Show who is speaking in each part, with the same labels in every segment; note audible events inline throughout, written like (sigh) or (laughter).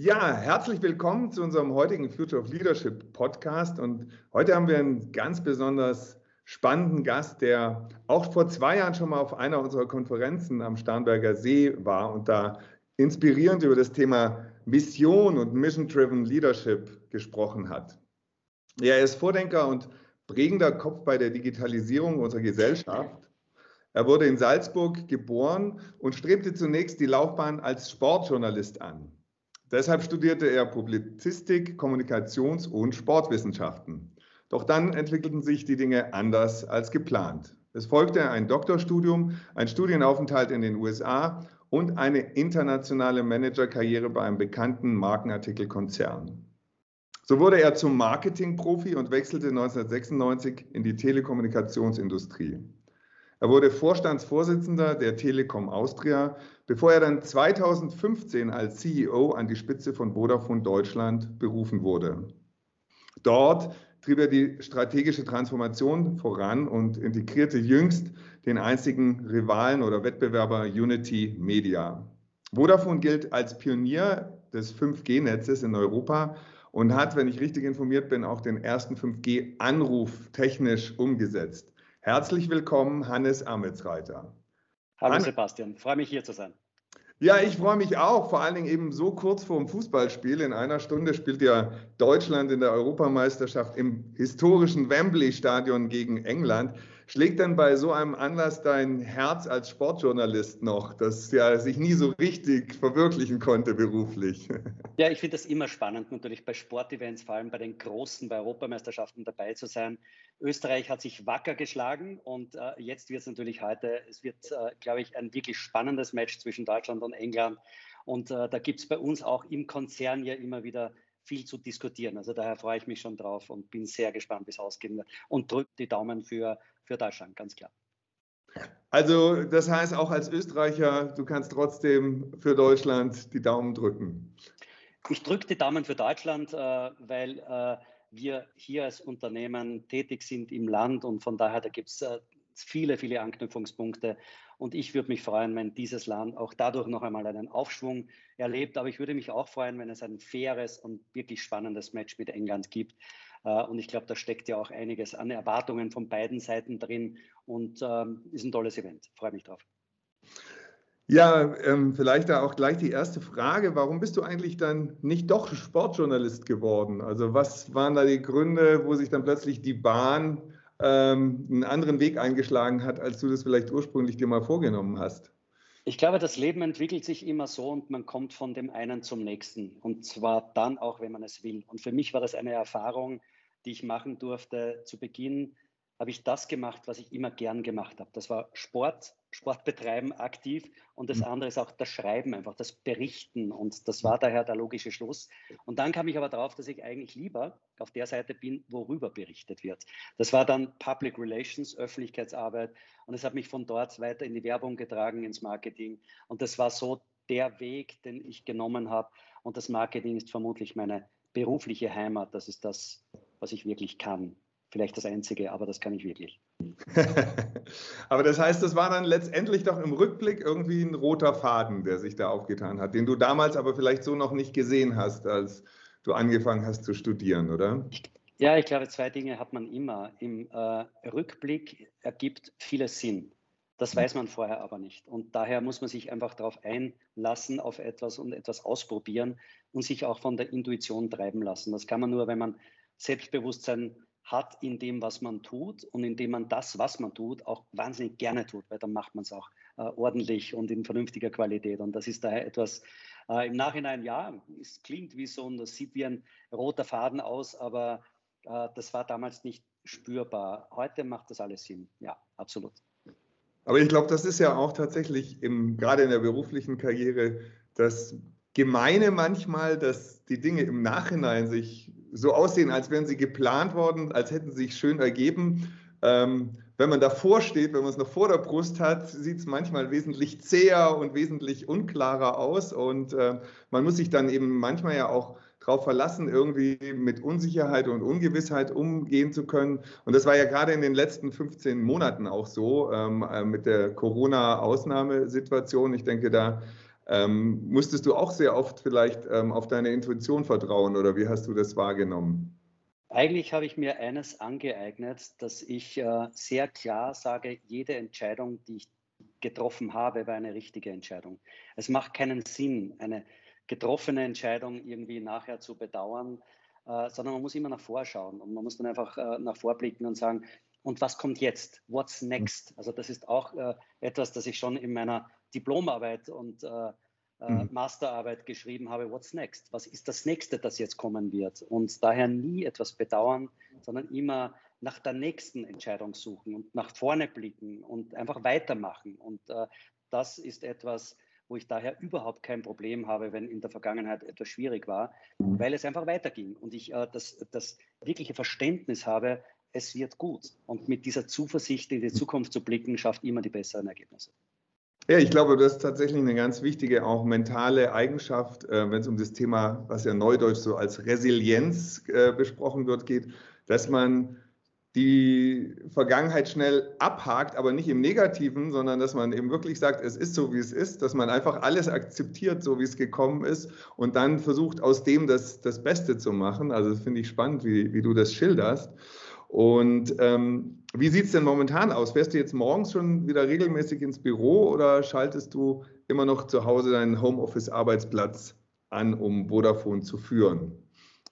Speaker 1: Ja, herzlich willkommen zu unserem heutigen Future of Leadership Podcast. Und heute haben wir einen ganz besonders spannenden Gast, der auch vor zwei Jahren schon mal auf einer unserer Konferenzen am Starnberger See war und da inspirierend über das Thema Mission und Mission-Driven Leadership gesprochen hat. Er ist Vordenker und prägender Kopf bei der Digitalisierung unserer Gesellschaft. Er wurde in Salzburg geboren und strebte zunächst die Laufbahn als Sportjournalist an. Deshalb studierte er Publizistik, Kommunikations- und Sportwissenschaften. Doch dann entwickelten sich die Dinge anders als geplant. Es folgte ein Doktorstudium, ein Studienaufenthalt in den USA und eine internationale Managerkarriere bei einem bekannten Markenartikelkonzern. So wurde er zum Marketingprofi und wechselte 1996 in die Telekommunikationsindustrie. Er wurde Vorstandsvorsitzender der Telekom Austria, bevor er dann 2015 als CEO an die Spitze von Vodafone Deutschland berufen wurde. Dort trieb er die strategische Transformation voran und integrierte jüngst den einzigen Rivalen oder Wettbewerber Unity Media. Vodafone gilt als Pionier des 5G-Netzes in Europa und hat, wenn ich richtig informiert bin, auch den ersten 5G-Anruf technisch umgesetzt. Herzlich willkommen, Hannes Ametsreiter.
Speaker 2: Hallo Hannes. Sebastian, freue mich hier zu sein.
Speaker 1: Ja, ich freue mich auch, vor allen Dingen eben so kurz vor dem Fußballspiel. In einer Stunde spielt ja Deutschland in der Europameisterschaft im historischen Wembley-Stadion gegen England. Schlägt denn bei so einem Anlass dein Herz als Sportjournalist noch, das ja sich nie so richtig verwirklichen konnte beruflich? (laughs)
Speaker 2: Ja, ich finde das immer spannend, natürlich bei Sportevents, vor allem bei den großen, bei Europameisterschaften dabei zu sein. Österreich hat sich wacker geschlagen und äh, jetzt wird es natürlich heute, es wird, äh, glaube ich, ein wirklich spannendes Match zwischen Deutschland und England. Und äh, da gibt es bei uns auch im Konzern ja immer wieder viel zu diskutieren. Also daher freue ich mich schon drauf und bin sehr gespannt, wie es ausgehen wird. Und drücke die Daumen für, für Deutschland, ganz klar.
Speaker 1: Also das heißt auch als Österreicher, du kannst trotzdem für Deutschland die Daumen drücken.
Speaker 2: Ich drücke die Daumen für Deutschland, äh, weil äh, wir hier als Unternehmen tätig sind im Land und von daher, da gibt es äh, viele, viele Anknüpfungspunkte. Und ich würde mich freuen, wenn dieses Land auch dadurch noch einmal einen Aufschwung erlebt. Aber ich würde mich auch freuen, wenn es ein faires und wirklich spannendes Match mit England gibt. Äh, und ich glaube, da steckt ja auch einiges an Erwartungen von beiden Seiten drin und ähm, ist ein tolles Event. Freue mich drauf.
Speaker 1: Ja, ähm, vielleicht da auch gleich die erste Frage. Warum bist du eigentlich dann nicht doch Sportjournalist geworden? Also was waren da die Gründe, wo sich dann plötzlich die Bahn ähm, einen anderen Weg eingeschlagen hat, als du das vielleicht ursprünglich dir mal vorgenommen hast?
Speaker 2: Ich glaube, das Leben entwickelt sich immer so und man kommt von dem einen zum nächsten. Und zwar dann auch, wenn man es will. Und für mich war das eine Erfahrung, die ich machen durfte. Zu Beginn habe ich das gemacht, was ich immer gern gemacht habe. Das war Sport, Sport betreiben aktiv und das mhm. andere ist auch das Schreiben, einfach das Berichten und das war daher der logische Schluss. Und dann kam ich aber darauf, dass ich eigentlich lieber auf der Seite bin, worüber berichtet wird. Das war dann Public Relations, Öffentlichkeitsarbeit und es hat mich von dort weiter in die Werbung getragen, ins Marketing und das war so der Weg, den ich genommen habe und das Marketing ist vermutlich meine berufliche Heimat, das ist das, was ich wirklich kann. Vielleicht das Einzige, aber das kann ich wirklich. (laughs)
Speaker 1: Aber das heißt, das war dann letztendlich doch im Rückblick irgendwie ein roter Faden, der sich da aufgetan hat, den du damals aber vielleicht so noch nicht gesehen hast, als du angefangen hast zu studieren, oder?
Speaker 2: Ja, ich glaube, zwei Dinge hat man immer. Im äh, Rückblick ergibt vieles Sinn. Das weiß man vorher aber nicht. Und daher muss man sich einfach darauf einlassen, auf etwas und etwas ausprobieren und sich auch von der Intuition treiben lassen. Das kann man nur, wenn man Selbstbewusstsein hat in dem, was man tut und indem man das, was man tut, auch wahnsinnig gerne tut, weil dann macht man es auch äh, ordentlich und in vernünftiger Qualität. Und das ist daher etwas äh, im Nachhinein, ja, es klingt wie so und das sieht wie ein roter Faden aus, aber äh, das war damals nicht spürbar. Heute macht das alles Sinn. Ja, absolut.
Speaker 1: Aber ich glaube, das ist ja auch tatsächlich im, gerade in der beruflichen Karriere das Gemeine manchmal, dass die Dinge im Nachhinein sich so aussehen, als wären sie geplant worden, als hätten sie sich schön ergeben. Ähm, wenn man davor steht, wenn man es noch vor der Brust hat, sieht es manchmal wesentlich zäher und wesentlich unklarer aus. Und äh, man muss sich dann eben manchmal ja auch darauf verlassen, irgendwie mit Unsicherheit und Ungewissheit umgehen zu können. Und das war ja gerade in den letzten 15 Monaten auch so ähm, äh, mit der Corona-Ausnahmesituation. Ich denke, da Ähm, musstest du auch sehr oft vielleicht ähm, auf deine Intuition vertrauen oder wie hast du das wahrgenommen?
Speaker 2: Eigentlich habe ich mir eines angeeignet, dass ich äh, sehr klar sage, jede Entscheidung, die ich getroffen habe, war eine richtige Entscheidung. Es macht keinen Sinn, eine getroffene Entscheidung irgendwie nachher zu bedauern, äh, sondern man muss immer nach vorschauen und man muss dann einfach äh, nach vorblicken und sagen, und was kommt jetzt? What's next? Also das ist auch äh, etwas, das ich schon in meiner Diplomarbeit und äh, äh, mhm. Masterarbeit geschrieben habe, what's next? Was ist das nächste, das jetzt kommen wird? Und daher nie etwas bedauern, sondern immer nach der nächsten Entscheidung suchen und nach vorne blicken und einfach weitermachen. Und äh, das ist etwas, wo ich daher überhaupt kein Problem habe, wenn in der Vergangenheit etwas schwierig war, mhm. weil es einfach weiterging und ich äh, das, das wirkliche Verständnis habe, es wird gut. Und mit dieser Zuversicht in die Zukunft zu blicken, schafft immer die besseren Ergebnisse.
Speaker 1: Ja, ich glaube, das ist tatsächlich eine ganz wichtige, auch mentale Eigenschaft, äh, wenn es um das Thema, was ja neudeutsch so als Resilienz äh, besprochen wird, geht, dass man die Vergangenheit schnell abhakt, aber nicht im Negativen, sondern dass man eben wirklich sagt, es ist so, wie es ist, dass man einfach alles akzeptiert, so wie es gekommen ist und dann versucht, aus dem das, das Beste zu machen. Also finde ich spannend, wie, wie du das schilderst. Und ähm, wie sieht es denn momentan aus? Fährst du jetzt morgens schon wieder regelmäßig ins Büro oder schaltest du immer noch zu Hause deinen Homeoffice-Arbeitsplatz an, um Vodafone zu führen?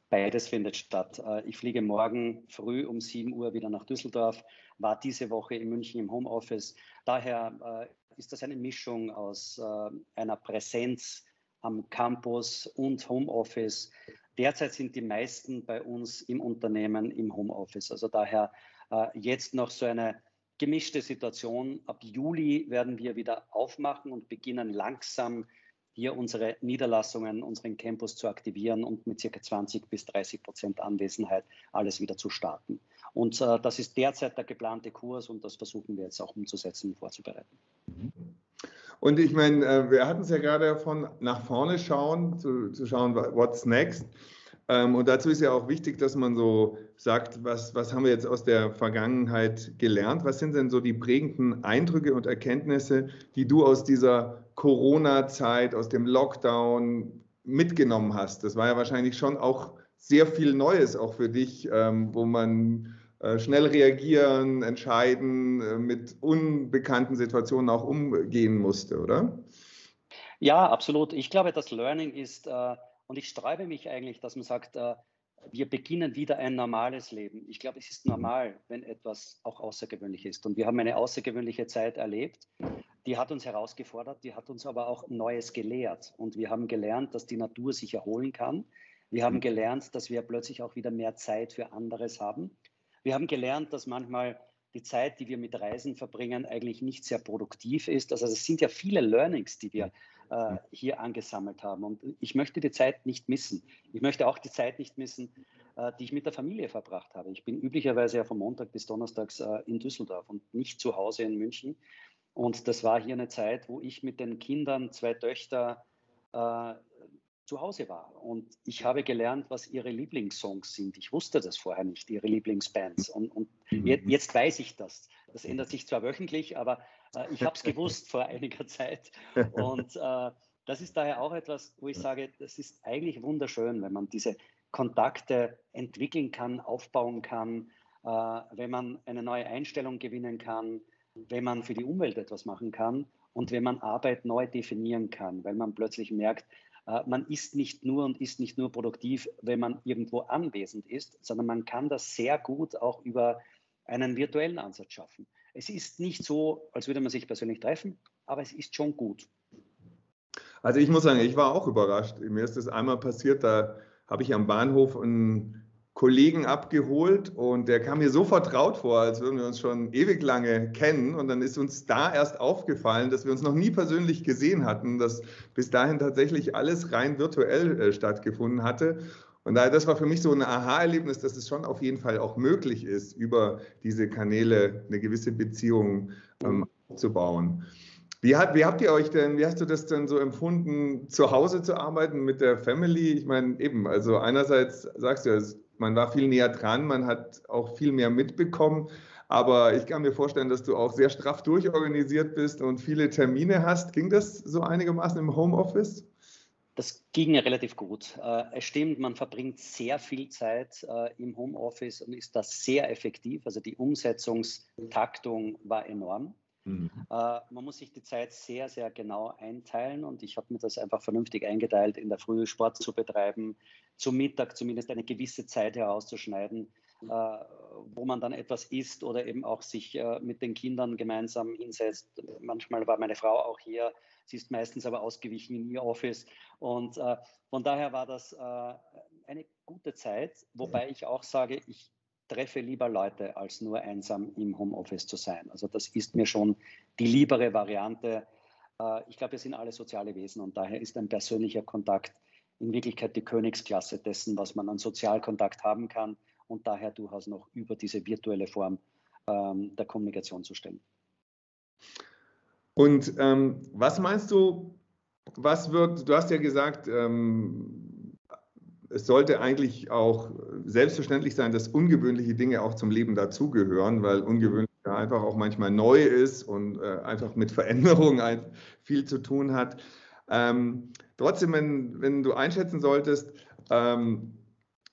Speaker 2: Beides findet statt. Äh, ich fliege morgen früh um 7 Uhr wieder nach Düsseldorf, war diese Woche in München im Homeoffice. Daher äh, ist das eine Mischung aus äh, einer Präsenz am Campus und Homeoffice. Derzeit sind die meisten bei uns im Unternehmen im Homeoffice. Also daher äh, jetzt noch so eine gemischte Situation. Ab Juli werden wir wieder aufmachen und beginnen langsam hier unsere Niederlassungen, unseren Campus zu aktivieren und mit circa 20 bis 30 Prozent Anwesenheit alles wieder zu starten. Und äh, das ist derzeit der geplante Kurs und das versuchen wir jetzt auch umzusetzen und vorzubereiten.
Speaker 1: Und ich meine, äh, wir hatten es ja gerade davon, nach vorne schauen, zu, zu schauen, what's next. Ähm, und dazu ist ja auch wichtig, dass man so sagt, was, was haben wir jetzt aus der Vergangenheit gelernt? Was sind denn so die prägenden Eindrücke und Erkenntnisse, die du aus dieser Corona-Zeit, aus dem Lockdown mitgenommen hast? Das war ja wahrscheinlich schon auch sehr viel Neues auch für dich, ähm, wo man schnell reagieren, entscheiden, äh, mit unbekannten Situationen auch umgehen musste, oder?
Speaker 2: Ja, absolut. Ich glaube, das Learning ist, äh, und ich sträube mich eigentlich, dass man sagt, äh, wir beginnen wieder ein normales Leben. Ich glaube, es ist normal, wenn etwas auch außergewöhnlich ist. Und wir haben eine außergewöhnliche Zeit erlebt. Die hat uns herausgefordert, die hat uns aber auch Neues gelehrt. Und wir haben gelernt, dass die Natur sich erholen kann. Wir haben gelernt, dass wir plötzlich auch wieder mehr Zeit für anderes haben. Wir haben gelernt, dass manchmal die Zeit, die wir mit Reisen verbringen, eigentlich nicht sehr produktiv ist. Also es sind ja viele Learnings, die wir äh, hier angesammelt haben. Und ich möchte die Zeit nicht missen. Ich möchte auch die Zeit nicht missen, äh, die ich mit der Familie verbracht habe. Ich bin üblicherweise ja von Montag bis Donnerstags äh, in Düsseldorf und nicht zu Hause in München. Und das war hier eine Zeit, wo ich mit den Kindern, zwei Töchter, äh, zu Hause war. Und ich habe gelernt, was ihre Lieblingssongs sind. Ich wusste das vorher nicht, ihre Lieblingsbands. Und, und mhm. jetzt, weiß ich das. Das ändert sich zwar wöchentlich, aber äh, ich habe es gewusst (laughs) vor einiger Zeit. Und äh, das ist daher auch etwas, wo ich sage, das ist eigentlich wunderschön, wenn man diese Kontakte entwickeln kann, aufbauen kann, äh, wenn man eine neue Einstellung gewinnen kann, wenn man für die Umwelt etwas machen kann und wenn man Arbeit neu definieren kann, weil man plötzlich merkt, man ist nicht nur und ist nicht nur produktiv, wenn man irgendwo anwesend ist, sondern man kann das sehr gut auch über einen virtuellen Ansatz schaffen. Es ist nicht so, als würde man sich persönlich treffen, aber es ist schon gut.
Speaker 1: Also ich muss sagen, ich war auch überrascht. Mir ist das einmal passiert, da habe ich am Bahnhof einen Kollegen abgeholt und der kam mir so vertraut vor, als würden wir uns schon ewig lange kennen. Und dann ist uns da erst aufgefallen, dass wir uns noch nie persönlich gesehen hatten, dass bis dahin tatsächlich alles rein virtuell äh, stattgefunden hatte. Und daher, das war für mich so ein Aha-Erlebnis, dass es schon auf jeden Fall auch möglich ist, über diese Kanäle eine gewisse Beziehung ähm, aufzubauen. Wie, hat, wie habt ihr euch denn, wie hast du das denn so empfunden, zu Hause zu arbeiten mit der Family? Ich meine, eben, also einerseits sagst du, man war viel näher dran, man hat auch viel mehr mitbekommen. Aber ich kann mir vorstellen, dass du auch sehr straff durchorganisiert bist und viele Termine hast. Ging das so einigermaßen im Homeoffice?
Speaker 2: Das ging ja relativ gut. Äh, es stimmt, man verbringt sehr viel Zeit äh, im Homeoffice und ist da sehr effektiv. Also die Umsetzungstaktung war enorm. Mhm. Äh, man muss sich die Zeit sehr, sehr genau einteilen und ich habe mir das einfach vernünftig eingeteilt, in der Früh Sport zu betreiben, zum Mittag zumindest eine gewisse Zeit herauszuschneiden, wo man dann etwas isst oder eben auch sich mit den Kindern gemeinsam hinsetzt. Manchmal war meine Frau auch hier Sie ist meistens aber ausgewichen in ihr Office. Und äh, von daher war das äh, eine gute Zeit, wobei ich auch sage, ich treffe lieber Leute, als nur einsam im Homeoffice zu sein. Also das ist mir schon die liebere Variante. Äh, ich glaube, wir sind alle soziale Wesen und daher ist ein persönlicher Kontakt in Wirklichkeit die Königsklasse dessen, was man an Sozialkontakt haben kann und daher durchaus noch über diese virtuelle Form ähm, der Kommunikation zu stellen.
Speaker 1: Und ähm, was meinst du, was wird, du hast ja gesagt, ähm, es sollte eigentlich auch selbstverständlich sein, dass ungewöhnliche Dinge auch zum Leben dazugehören, weil ungewöhnlich einfach auch manchmal neu ist und äh, einfach mit Veränderungen viel zu tun hat. Ähm, trotzdem, wenn, wenn, du einschätzen solltest, ähm,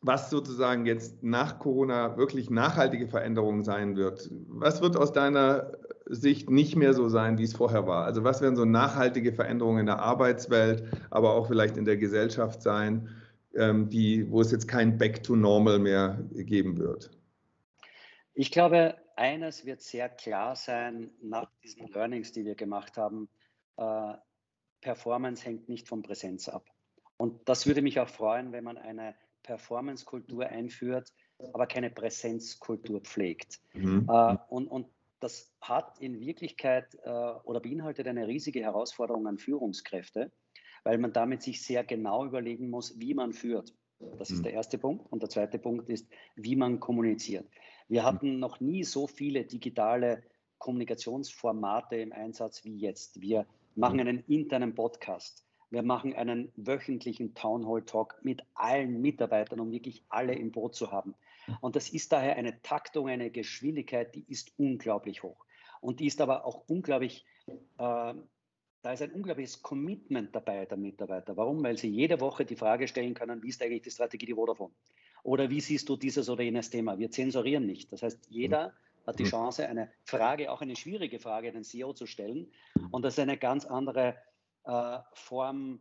Speaker 1: was sozusagen jetzt nach Corona wirklich nachhaltige Veränderungen sein wird, was wird aus deiner Sicht nicht mehr so sein, wie es vorher war? Also was werden so nachhaltige Veränderungen in der Arbeitswelt, aber auch vielleicht in der Gesellschaft sein, die, wo es jetzt kein Back to Normal mehr geben wird?
Speaker 2: Ich glaube, eines wird sehr klar sein nach diesen Learnings, die wir gemacht haben. Äh, Performance hängt nicht von Präsenz ab. Und das würde mich auch freuen, wenn man eine Performance-Kultur einführt, aber keine Präsenzkultur pflegt. Mhm. Äh, und, und das hat in Wirklichkeit äh, oder beinhaltet eine riesige Herausforderung an Führungskräfte, weil man damit sich sehr genau überlegen muss, wie man führt. Das ist mhm. der erste Punkt. Und der zweite Punkt ist, wie man kommuniziert. Wir mhm. hatten noch nie so viele digitale Kommunikationsformate im Einsatz wie jetzt. Wir machen mhm. einen internen Podcast. Wir machen einen wöchentlichen Town Hall Talk mit allen Mitarbeitern, um wirklich alle im Boot zu haben. Und das ist daher eine Taktung, eine Geschwindigkeit, die ist unglaublich hoch. Und die ist aber auch unglaublich, äh, da ist ein unglaubliches Commitment dabei der Mitarbeiter. Warum? Weil sie jede Woche die Frage stellen können, wie ist eigentlich die Strategie die Vodafone? Oder wie siehst du dieses oder jenes Thema? Wir zensurieren nicht. Das heißt, jeder hat die Chance, eine Frage, auch eine schwierige Frage, den CEO zu stellen. Und das ist eine ganz andere äh, Form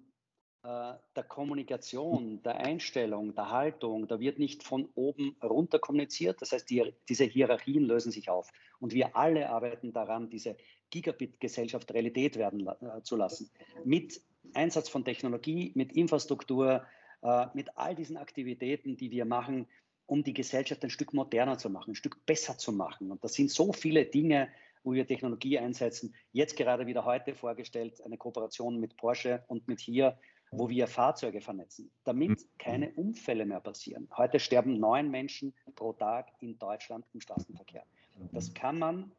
Speaker 2: der Kommunikation, der Einstellung, der Haltung, da wird nicht von oben runter kommuniziert. Das heißt, die, diese Hierarchien lösen sich auf. Und wir alle arbeiten daran, diese Gigabit-Gesellschaft Realität werden äh, zu lassen. Mit Einsatz von Technologie, mit Infrastruktur, äh, mit all diesen Aktivitäten, die wir machen, um die Gesellschaft ein Stück moderner zu machen, ein Stück besser zu machen. Und das sind so viele Dinge, wo wir Technologie einsetzen. Jetzt gerade wieder heute vorgestellt, eine Kooperation mit Porsche und mit hier wo wir Fahrzeuge vernetzen, damit mhm. keine Unfälle mehr passieren. Heute sterben neun Menschen pro Tag in Deutschland im Straßenverkehr. Das mhm. kann man,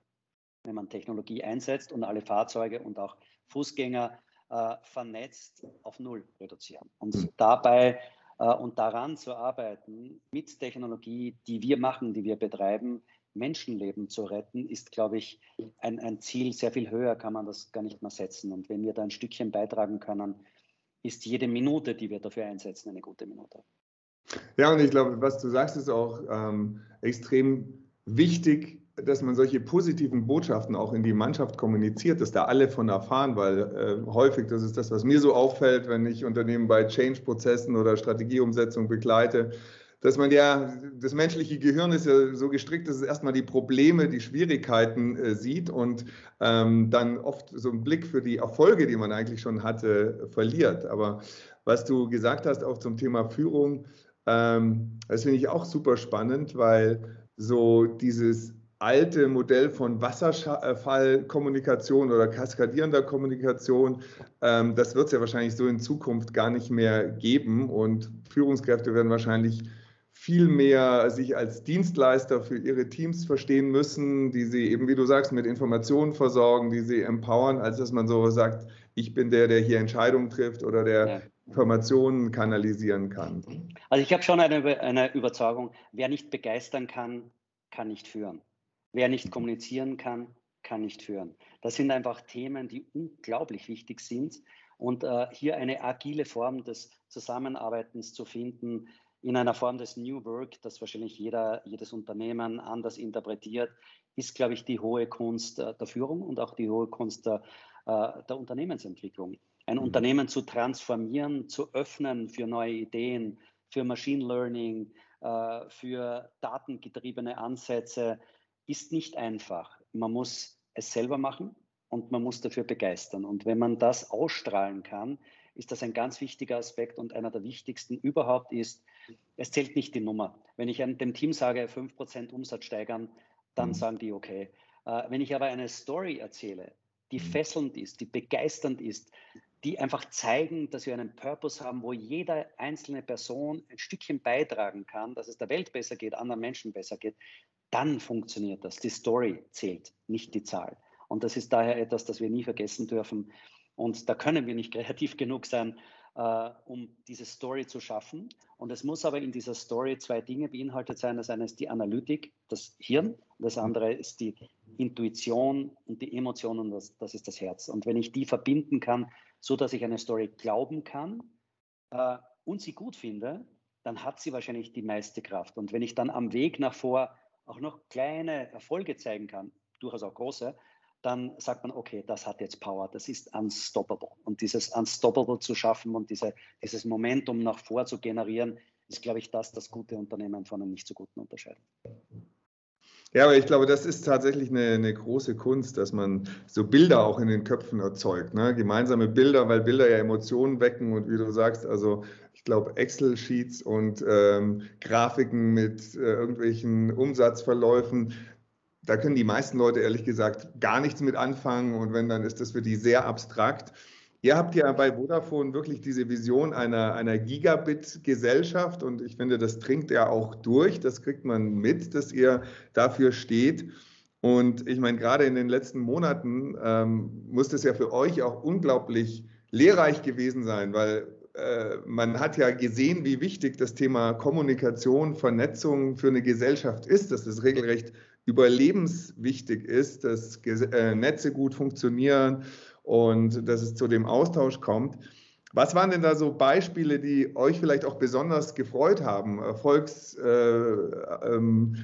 Speaker 2: wenn man Technologie einsetzt und alle Fahrzeuge und auch Fußgänger äh, vernetzt, auf Null reduzieren. Und mhm. dabei äh, und daran zu arbeiten, mit Technologie, die wir machen, die wir betreiben, Menschenleben zu retten, ist, glaube ich, ein, ein Ziel. Sehr viel höher kann man das gar nicht mehr setzen. Und wenn wir da ein Stückchen beitragen können, ist jede Minute, die wir dafür einsetzen, eine gute Minute.
Speaker 1: Ja, und ich glaube, was du sagst, ist auch ähm, extrem wichtig, dass man solche positiven Botschaften auch in die Mannschaft kommuniziert, dass da alle von erfahren, weil äh, häufig, das ist das, was mir so auffällt, wenn ich Unternehmen bei Change-Prozessen oder Strategieumsetzung begleite, dass man ja, das menschliche Gehirn ist ja so gestrickt, dass es erstmal die Probleme, die Schwierigkeiten äh, sieht und ähm, dann oft so einen Blick für die Erfolge, die man eigentlich schon hatte, verliert. Aber was du gesagt hast, auch zum Thema Führung, ähm, das finde ich auch super spannend, weil so dieses alte Modell von Wasserfallkommunikation oder kaskadierender Kommunikation, ähm, das wird es ja wahrscheinlich so in Zukunft gar nicht mehr geben und Führungskräfte werden wahrscheinlich viel mehr sich als Dienstleister für ihre Teams verstehen müssen, die sie eben, wie du sagst, mit Informationen versorgen, die sie empowern, als dass man so sagt, ich bin der, der hier Entscheidungen trifft oder der ja. Informationen kanalisieren kann.
Speaker 2: Also ich habe schon eine, eine Überzeugung, wer nicht begeistern kann, kann nicht führen. Wer nicht kommunizieren kann, kann nicht führen. Das sind einfach Themen, die unglaublich wichtig sind. Und äh, hier eine agile Form des Zusammenarbeitens zu finden, in einer Form des New Work, das wahrscheinlich jeder, jedes Unternehmen anders interpretiert, ist, glaube ich, die hohe Kunst äh, der Führung und auch die hohe Kunst der, äh, der Unternehmensentwicklung. Ein mhm. Unternehmen zu transformieren, zu öffnen für neue Ideen, für Machine Learning, äh, für datengetriebene Ansätze, ist nicht einfach. Man muss es selber machen und man muss dafür begeistern. Und wenn man das ausstrahlen kann, ist das ein ganz wichtiger Aspekt und einer der wichtigsten überhaupt ist, es zählt nicht die Nummer. Wenn ich dem Team sage, 5% Umsatz steigern, dann mhm. sagen die okay. Äh, wenn ich aber eine Story erzähle, die mhm. fesselnd ist, die begeisternd ist, die einfach zeigen, dass wir einen Purpose haben, wo jede einzelne Person ein Stückchen beitragen kann, dass es der Welt besser geht, anderen Menschen besser geht, dann funktioniert das. Die Story zählt, nicht die Zahl. Und das ist daher etwas, das wir nie vergessen dürfen. Und da können wir nicht (laughs) kreativ genug sein, äh, um diese Story zu schaffen. Und es muss aber in dieser Story zwei Dinge beinhaltet sein. Das eine ist die Analytik, das Hirn. Das andere ist die Intuition und die Emotionen, das, das ist das Herz. Und wenn ich die verbinden kann, so dass ich eine Story glauben kann äh, und sie gut finde, dann hat sie wahrscheinlich die meiste Kraft. Und wenn ich dann am Weg nach vor auch noch kleine Erfolge zeigen kann, durchaus auch große, dann sagt man, okay, das hat jetzt Power, das ist unstoppable. Und dieses unstoppable zu schaffen und diese, dieses Momentum nach vor zu generieren, ist, glaube ich, das, das gute Unternehmen von einem nicht so guten unterscheidet.
Speaker 1: Ja, aber ich glaube, das ist tatsächlich eine, eine, große Kunst, dass man so Bilder auch in den Köpfen erzeugt. Ne? Gemeinsame Bilder, weil Bilder ja Emotionen wecken und wie du sagst, also ich glaube, Excel-Sheets und ähm, Grafiken mit äh, irgendwelchen Umsatzverläufen, da können die meisten Leute ehrlich gesagt gar nichts mit anfangen und wenn, dann ist das für die sehr abstrakt. Ihr habt ja bei Vodafone wirklich diese Vision einer, einer Gigabit-Gesellschaft und ich finde, das dringt ja auch durch, das kriegt man mit, dass ihr dafür steht. Und ich meine, gerade in den letzten Monaten ähm, muss das ja für euch auch unglaublich lehrreich gewesen sein, weil äh, man hat ja gesehen, wie wichtig das Thema Kommunikation, Vernetzung für eine Gesellschaft ist, dass es regelrecht überlebenswichtig ist, dass äh, Netze gut funktionieren und dass es zu dem Austausch kommt. Was waren denn da so Beispiele, die euch vielleicht auch besonders gefreut haben? Erfolgsstories, äh, ähm,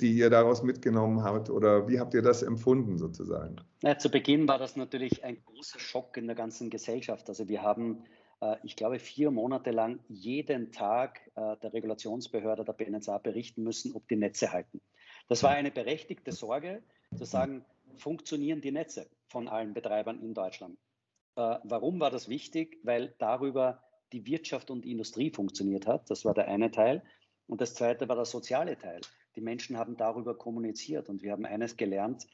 Speaker 1: die ihr daraus mitgenommen habt? Oder wie habt ihr das empfunden sozusagen?
Speaker 2: Ja, zu Beginn war das natürlich ein großer Schock in der ganzen Gesellschaft. Also wir haben ich glaube, vier Monate lang jeden Tag äh, der Regulationsbehörde der BNSA berichten müssen, ob die Netze halten. Das war eine berechtigte Sorge, zu sagen, funktionieren die Netze von allen Betreibern in Deutschland. Äh, warum war das wichtig? Weil darüber die Wirtschaft und die Industrie funktioniert hat. Das war der eine Teil. Und das zweite war der soziale Teil. Die Menschen haben darüber kommuniziert und wir haben eines gelernt,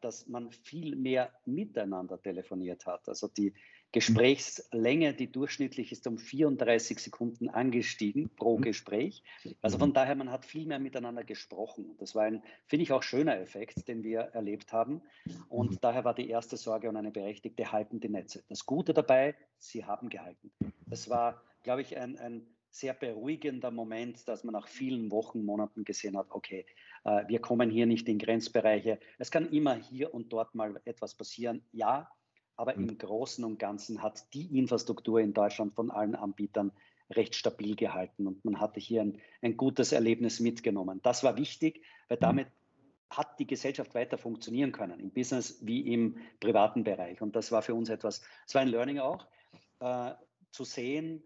Speaker 2: dass man viel mehr miteinander telefoniert hat. Also die, Gesprächslänge, die durchschnittlich ist um 34 Sekunden angestiegen pro mhm. Gespräch. Also von mhm. daher, man hat viel mehr miteinander gesprochen. Das war ein, finde ich, auch schöner Effekt, den wir erlebt haben. Und mhm. daher war die erste Sorge und eine berechtigte, halten die Netze. Das Gute dabei, sie haben gehalten. Das war, glaube ich, ein, ein sehr beruhigender Moment, dass man nach vielen Wochen, Monaten gesehen hat, okay, äh, wir kommen hier nicht in Grenzbereiche. Es kann immer hier und dort mal etwas passieren. Ja, aber mhm. im Großen und Ganzen hat die Infrastruktur in Deutschland von allen Anbietern recht stabil gehalten und man hatte hier ein, ein gutes Erlebnis mitgenommen. Das war wichtig, weil mhm. damit hat die Gesellschaft weiter funktionieren können, im Business wie im privaten Bereich. Und das war für uns etwas, es war ein Learning auch, äh, zu sehen,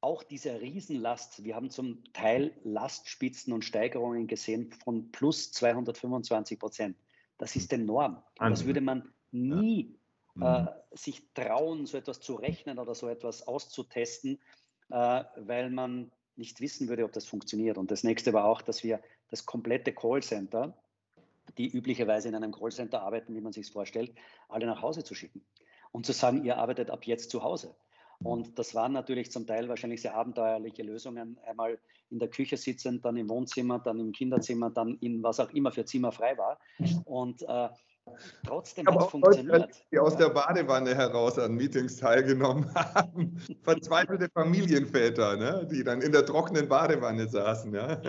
Speaker 2: auch diese Riesenlast, wir haben zum Teil Lastspitzen und Steigerungen gesehen von plus 225 Prozent. Das ist enorm. Das würde man nie äh, mhm. äh, sich trauen, so etwas zu rechnen oder so etwas auszutesten, äh, weil man nicht wissen würde, ob das funktioniert. Und das nächste war auch, dass wir das komplette Callcenter, die üblicherweise in einem Callcenter arbeiten, wie man sich es vorstellt, alle nach Hause zu schicken und zu sagen, ihr arbeitet ab jetzt zu Hause. Und das waren natürlich zum Teil wahrscheinlich sehr abenteuerliche Lösungen. Einmal in der Küche sitzen, dann im Wohnzimmer, dann im Kinderzimmer, dann in was auch immer für Zimmer frei war. Und äh, Trotzdem hat es funktioniert. Leute,
Speaker 1: die aus der Badewanne heraus an Meetings teilgenommen haben. (laughs) Verzweifelte Familienväter, ne? die dann in der trockenen Badewanne saßen. Ja?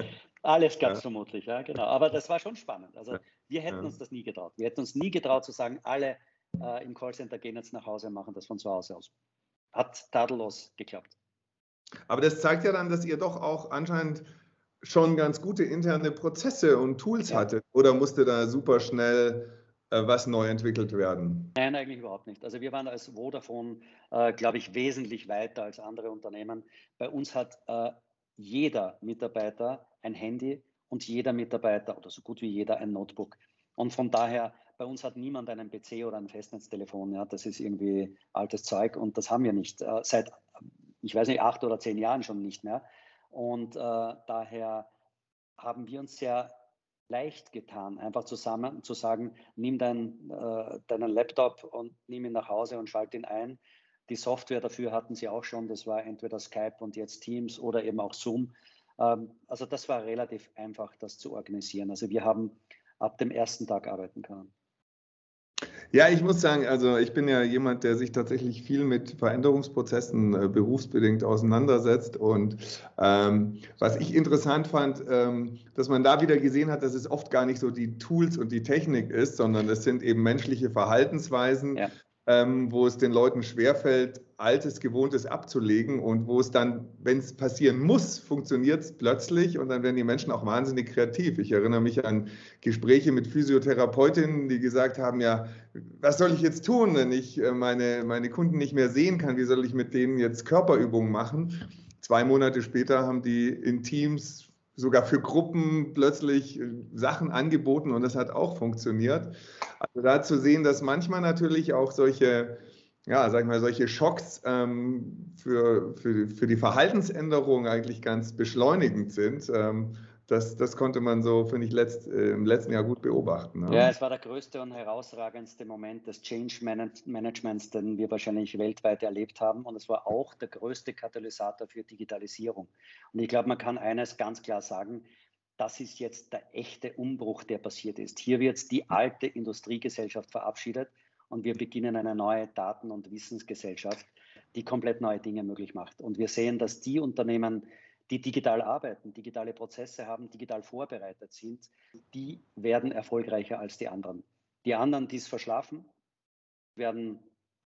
Speaker 2: Alles ganz ja. vermutlich, ja, genau. Aber das war schon spannend. Also wir hätten ja. uns das nie getraut. Wir hätten uns nie getraut zu sagen, alle äh, im Callcenter gehen jetzt nach Hause und machen das von zu Hause aus. Hat tadellos geklappt.
Speaker 1: Aber das zeigt ja dann, dass ihr doch auch anscheinend schon ganz gute interne Prozesse und Tools ja. hattet. Oder musste da super schnell was neu entwickelt werden?
Speaker 2: Nein, eigentlich überhaupt nicht. Also wir waren als Vodafone, äh, glaube ich, wesentlich weiter als andere Unternehmen. Bei uns hat äh, jeder Mitarbeiter ein Handy und jeder Mitarbeiter oder so gut wie jeder ein Notebook. Und von daher, bei uns hat niemand einen PC oder ein Festnetztelefon. Ja, das ist irgendwie altes Zeug und das haben wir nicht. Äh, seit, ich weiß nicht, acht oder zehn Jahren schon nicht mehr. Und äh, daher haben wir uns sehr leicht getan, einfach zusammen zu sagen, nimm dein, äh, deinen Laptop und nimm ihn nach Hause und schalte ihn ein. Die Software dafür hatten sie auch schon, das war entweder Skype und jetzt Teams oder eben auch Zoom. Ähm, also das war relativ einfach, das zu organisieren. Also wir haben ab dem ersten Tag arbeiten können.
Speaker 1: Ja, ich muss sagen, also ich bin ja jemand, der sich tatsächlich viel mit Veränderungsprozessen äh, berufsbedingt auseinandersetzt. Und ähm, was ich interessant fand, ähm, dass man da wieder gesehen hat, dass es oft gar nicht so die Tools und die Technik ist, sondern es sind eben menschliche Verhaltensweisen, ja ähm, wo es den Leuten schwerfällt, Altes, Gewohntes abzulegen und wo es dann, wenn es passieren muss, funktioniert es plötzlich und dann werden die Menschen auch wahnsinnig kreativ. Ich erinnere mich an Gespräche mit Physiotherapeutinnen, die gesagt haben, ja, was soll ich jetzt tun, wenn ich äh, meine, meine Kunden nicht mehr sehen kann? Wie soll ich mit denen jetzt Körperübungen machen? Zwei Monate später haben die in Teams sogar für Gruppen plötzlich äh, Sachen angeboten und das hat auch funktioniert. Also da zu sehen, dass manchmal natürlich auch solche, ja, sag ich mal, solche Schocks ähm, für, für, für die Verhaltensänderung eigentlich ganz beschleunigend sind. Ähm, das, das konnte man so, finde ich, letzt, äh, im letzten Jahr gut beobachten.
Speaker 2: Ne? Ja, es war der größte und herausragendste Moment des Change Managements, den wir wahrscheinlich weltweit erlebt haben. Und es war auch der größte Katalysator für Digitalisierung. Und ich glaube, man kann eines ganz klar sagen, das ist jetzt der echte Umbruch, der passiert ist. Hier wird die alte Industriegesellschaft verabschiedet und wir beginnen eine neue Daten- und Wissensgesellschaft, die komplett neue Dinge möglich macht. Und wir sehen, dass die Unternehmen, die digital arbeiten, digitale Prozesse haben, digital vorbereitet sind, die werden erfolgreicher als die anderen. Die anderen, die es verschlafen, werden,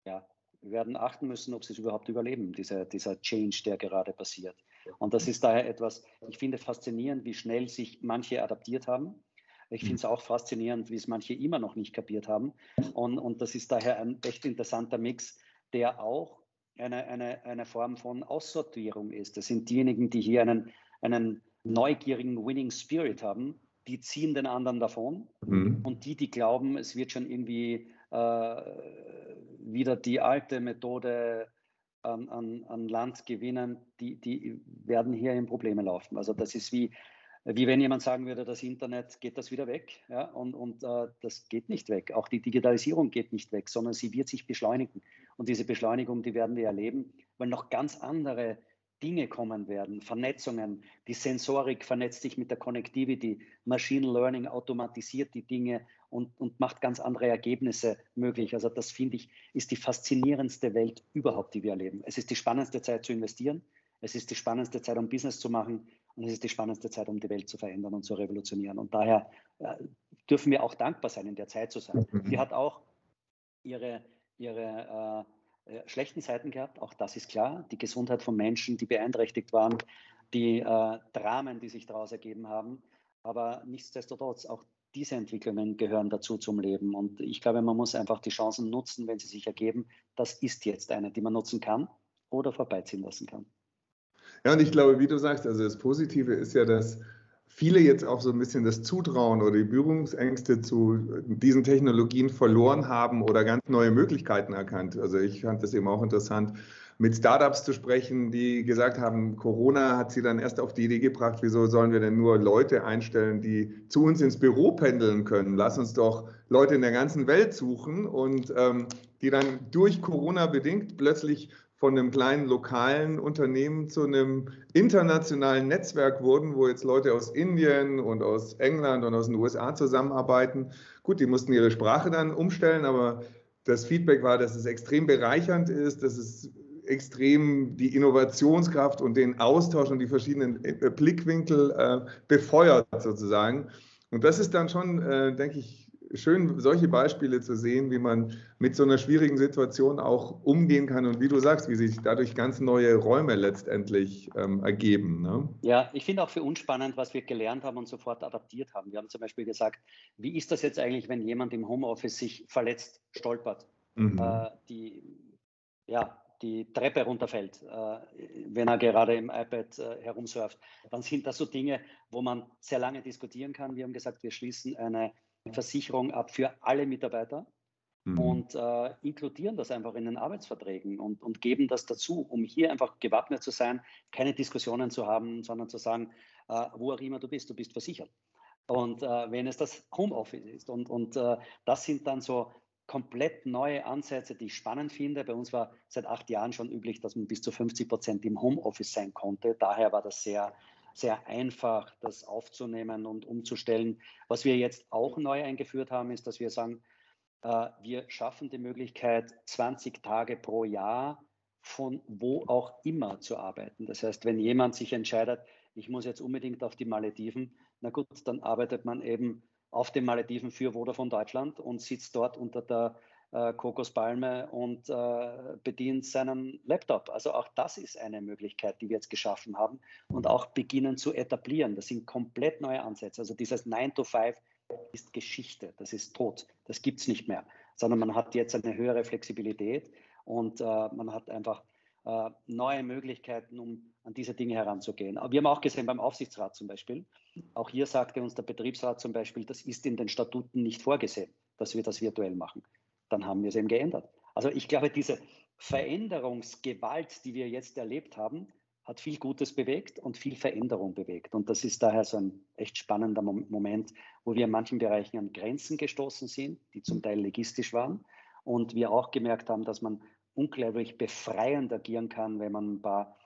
Speaker 2: ja, werden achten müssen, ob sie es überhaupt überleben, dieser, dieser Change, der gerade passiert. Und das ist daher etwas, ich finde faszinierend, wie schnell sich manche adaptiert haben. Ich finde es auch faszinierend, wie es manche immer noch nicht kapiert haben. Und, und das ist daher ein echt interessanter Mix, der auch eine, eine, eine Form von Aussortierung ist. Das sind diejenigen, die hier einen, einen neugierigen Winning Spirit haben, die ziehen den anderen davon. Mhm. Und die, die glauben, es wird schon irgendwie äh, wieder die alte Methode an, an, an Land gewinnen, die, die werden hier in Probleme laufen. Also das ist wie, wie wenn jemand sagen würde, das Internet geht das wieder weg. Ja? Und, und äh, das geht nicht weg. Auch die Digitalisierung geht nicht weg, sondern sie wird sich beschleunigen. Und diese Beschleunigung, die werden wir erleben, weil noch ganz andere Dinge kommen werden, Vernetzungen, die Sensorik vernetzt sich mit der Connectivity, Machine Learning automatisiert die Dinge und, und macht ganz andere Ergebnisse möglich. Also das finde ich, ist die faszinierendste Welt überhaupt, die wir erleben. Es ist die spannendste Zeit zu investieren, es ist die spannendste Zeit, um Business zu machen und es ist die spannendste Zeit, um die Welt zu verändern und zu revolutionieren. Und daher äh, dürfen wir auch dankbar sein, in der Zeit zu sein. Mhm. Die hat auch ihre, ihre äh, äh, schlechten Seiten gehabt, auch das ist klar. Die Gesundheit von Menschen, die beeinträchtigt waren, die äh, Dramen, die sich daraus ergeben haben. Aber nichtsdestotrotz, auch diese Entwicklungen gehören dazu zum Leben. Und ich glaube, man muss einfach die Chancen nutzen, wenn sie sich ergeben. Das ist jetzt eine, die man nutzen kann oder vorbeiziehen lassen kann.
Speaker 1: Ja, und ich glaube, wie du sagst, also das Positive ist ja, dass viele jetzt auch so ein bisschen das Zutrauen oder die Berührungsängste zu diesen Technologien verloren haben oder ganz neue Möglichkeiten erkannt. Also ich fand das eben auch interessant mit Startups zu sprechen, die gesagt haben, Corona hat sie dann erst auf die Idee gebracht, wieso sollen wir denn nur Leute einstellen, die zu uns ins Büro pendeln können? Lass uns doch Leute in der ganzen Welt suchen und ähm, die dann durch Corona bedingt plötzlich von einem kleinen lokalen Unternehmen zu einem internationalen Netzwerk wurden, wo jetzt Leute aus Indien und aus England und aus den USA zusammenarbeiten. Gut, die mussten ihre Sprache dann umstellen, aber das Feedback war, dass es extrem bereichernd ist, dass es extrem die Innovationskraft und den Austausch und die verschiedenen äh, Blickwinkel äh, befeuert sozusagen. Und das ist dann schon, äh, denke ich, schön, solche Beispiele zu sehen, wie man mit so einer schwierigen Situation auch umgehen kann und wie du sagst, wie sich dadurch ganz neue Räume letztendlich ähm, ergeben. Ne?
Speaker 2: Ja, ich finde auch für uns spannend, was wir gelernt haben und sofort adaptiert haben. Wir haben zum Beispiel gesagt, wie ist das jetzt eigentlich, wenn jemand im Homeoffice sich verletzt, stolpert, mhm. äh, die, ja, die Treppe runterfällt, äh, wenn er gerade im iPad äh, herumsurft, dann sind das so Dinge, wo man sehr lange diskutieren kann. Wir haben gesagt, wir schließen eine Versicherung ab für alle Mitarbeiter mhm. und äh, inkludieren das einfach in den Arbeitsverträgen und, und geben das dazu, um hier einfach gewappnet zu sein, keine Diskussionen zu haben, sondern zu sagen, äh, wo auch immer du bist, du bist versichert. Und äh, wenn es das Homeoffice ist. Und, und äh, das sind dann so komplett neue Ansätze, die ich spannend finde. Bei uns war seit acht Jahren schon üblich, dass man bis zu 50 Prozent im Homeoffice sein konnte. Daher war das sehr sehr einfach, das aufzunehmen und umzustellen. Was wir jetzt auch neu eingeführt haben, ist, dass wir sagen, äh, wir schaffen die Möglichkeit, 20 Tage pro Jahr von wo auch immer zu arbeiten. Das heißt, wenn jemand sich entscheidet, ich muss jetzt unbedingt auf die Malediven, na gut, dann arbeitet man eben auf den Malediven für Vodafone Deutschland und sitzt dort unter der äh, Kokospalme und äh, bedient seinen Laptop. Also auch das ist eine Möglichkeit, die wir jetzt geschaffen haben und auch beginnen zu etablieren. Das sind komplett neue Ansätze. Also dieses 9 to 5 ist Geschichte, das ist tot, das gibt es nicht mehr, sondern man hat jetzt eine höhere Flexibilität und äh, man hat einfach äh, neue Möglichkeiten, um an diese Dinge heranzugehen. Aber wir haben auch gesehen beim Aufsichtsrat zum Beispiel, auch hier sagte uns der Betriebsrat zum Beispiel, das ist in den Statuten nicht vorgesehen, dass wir das virtuell machen dann haben wir es eben geändert. Also ich glaube, diese Veränderungsgewalt, die wir jetzt erlebt haben, hat viel Gutes bewegt und viel Veränderung bewegt. Und das ist daher so ein echt spannender Moment, wo wir in manchen Bereichen an Grenzen gestoßen sind, die zum Teil legistisch waren. Und wir auch gemerkt haben, dass man unglaublich befreiend agieren kann, wenn man ein paar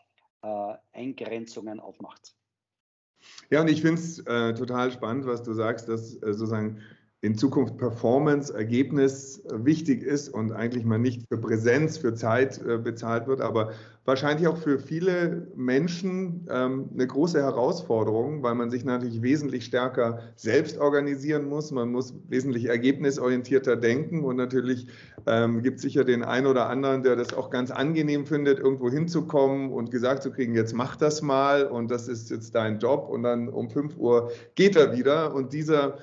Speaker 2: äh, Eingrenzungen aufmacht.
Speaker 1: Ja, und ich finde es äh, total spannend, was du sagst, dass äh, sozusagen in Zukunft Performance, Ergebnis wichtig ist und eigentlich mal nicht für Präsenz, für Zeit äh, bezahlt wird, aber wahrscheinlich auch für viele Menschen ähm, eine große Herausforderung, weil man sich natürlich wesentlich stärker selbst organisieren muss. Man muss wesentlich ergebnisorientierter denken und natürlich ähm, gibt es sicher den einen oder anderen, der das auch ganz angenehm findet, irgendwo hinzukommen und gesagt zu kriegen, jetzt mach das mal und das ist jetzt dein Job. Und dann um 5 Uhr geht er wieder. Und dieser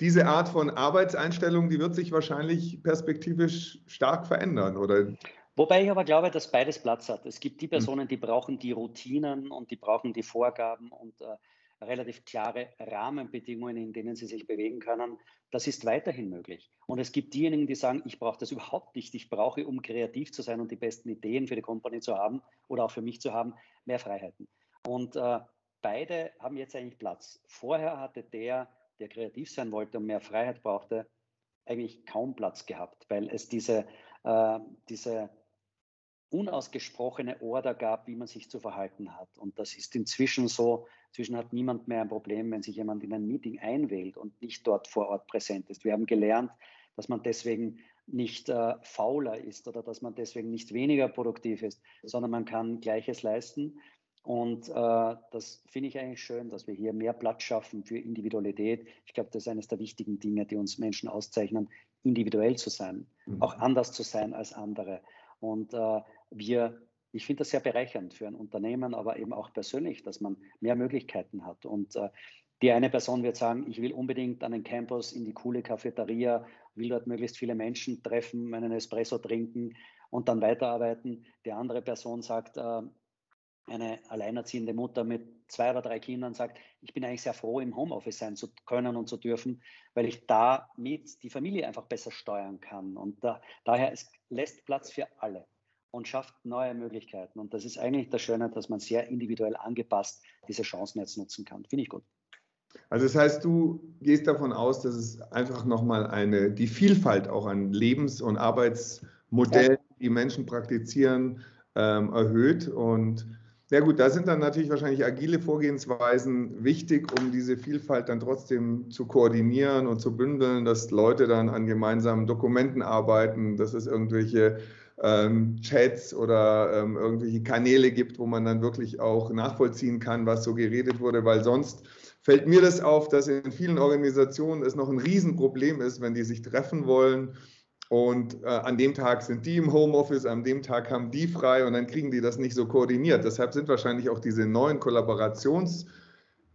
Speaker 1: diese Art von Arbeitseinstellung, die wird sich wahrscheinlich perspektivisch stark verändern, oder?
Speaker 2: Wobei ich aber glaube, dass beides Platz hat. Es gibt die hm. Personen, die brauchen die Routinen und die brauchen die Vorgaben und äh, relativ klare Rahmenbedingungen, in denen sie sich bewegen können. Das ist weiterhin möglich. Und es gibt diejenigen, die sagen, ich brauche das (laughs) überhaupt nicht. Ich brauche, um kreativ zu sein und die besten Ideen für die Company zu haben oder auch für mich zu haben, mehr Freiheiten. Und äh, beide haben jetzt eigentlich Platz. Vorher hatte der, der kreativ sein wollte und mehr Freiheit brauchte, eigentlich kaum Platz gehabt, weil es diese, äh, diese unausgesprochene Order gab, wie man sich zu verhalten hat. Und das ist inzwischen so, inzwischen hat niemand mehr ein Problem, wenn sich jemand in ein Meeting einwählt und nicht dort vor Ort präsent ist. Wir haben gelernt, dass man deswegen nicht äh, fauler ist oder dass man deswegen nicht weniger produktiv ist, sondern man kann Gleiches leisten. Und äh, das finde ich eigentlich schön, dass wir hier mehr Platz schaffen für Individualität. Ich glaube, das ist eines der wichtigen Dinge, die uns Menschen auszeichnen, individuell zu sein, mhm. auch anders zu sein als andere. Und äh, wir, ich finde das sehr bereichernd für ein Unternehmen, aber eben auch persönlich, dass man mehr Möglichkeiten hat. Und äh, die eine Person wird sagen, ich will unbedingt an den Campus in die coole Cafeteria, will dort möglichst viele Menschen treffen, einen Espresso trinken und dann weiterarbeiten. Die andere Person sagt, äh, eine alleinerziehende Mutter mit zwei oder drei Kindern sagt, ich bin eigentlich sehr froh, im Homeoffice sein zu können und zu dürfen, weil ich damit die Familie einfach besser steuern kann. Und da, daher es lässt Platz für alle und schafft neue Möglichkeiten. Und das ist eigentlich das Schöne, dass man sehr individuell angepasst diese Chancen jetzt nutzen kann. Finde ich gut.
Speaker 1: Also das heißt, du gehst davon aus, dass es einfach nochmal eine, die Vielfalt auch an Lebens- und Arbeitsmodellen, ja. die Menschen praktizieren, ähm, erhöht und ja gut, da sind dann natürlich wahrscheinlich agile Vorgehensweisen wichtig, um diese Vielfalt dann trotzdem zu koordinieren und zu bündeln, dass Leute dann an gemeinsamen Dokumenten arbeiten, dass es irgendwelche ähm, Chats oder ähm, irgendwelche Kanäle gibt, wo man dann wirklich auch nachvollziehen kann, was so geredet wurde, weil sonst fällt mir das auf, dass in vielen Organisationen es noch ein Riesenproblem ist, wenn die sich treffen wollen und äh, an dem Tag sind die im Homeoffice, an dem Tag haben die frei und dann kriegen die das nicht so koordiniert. Deshalb sind wahrscheinlich auch diese neuen Kollaborations-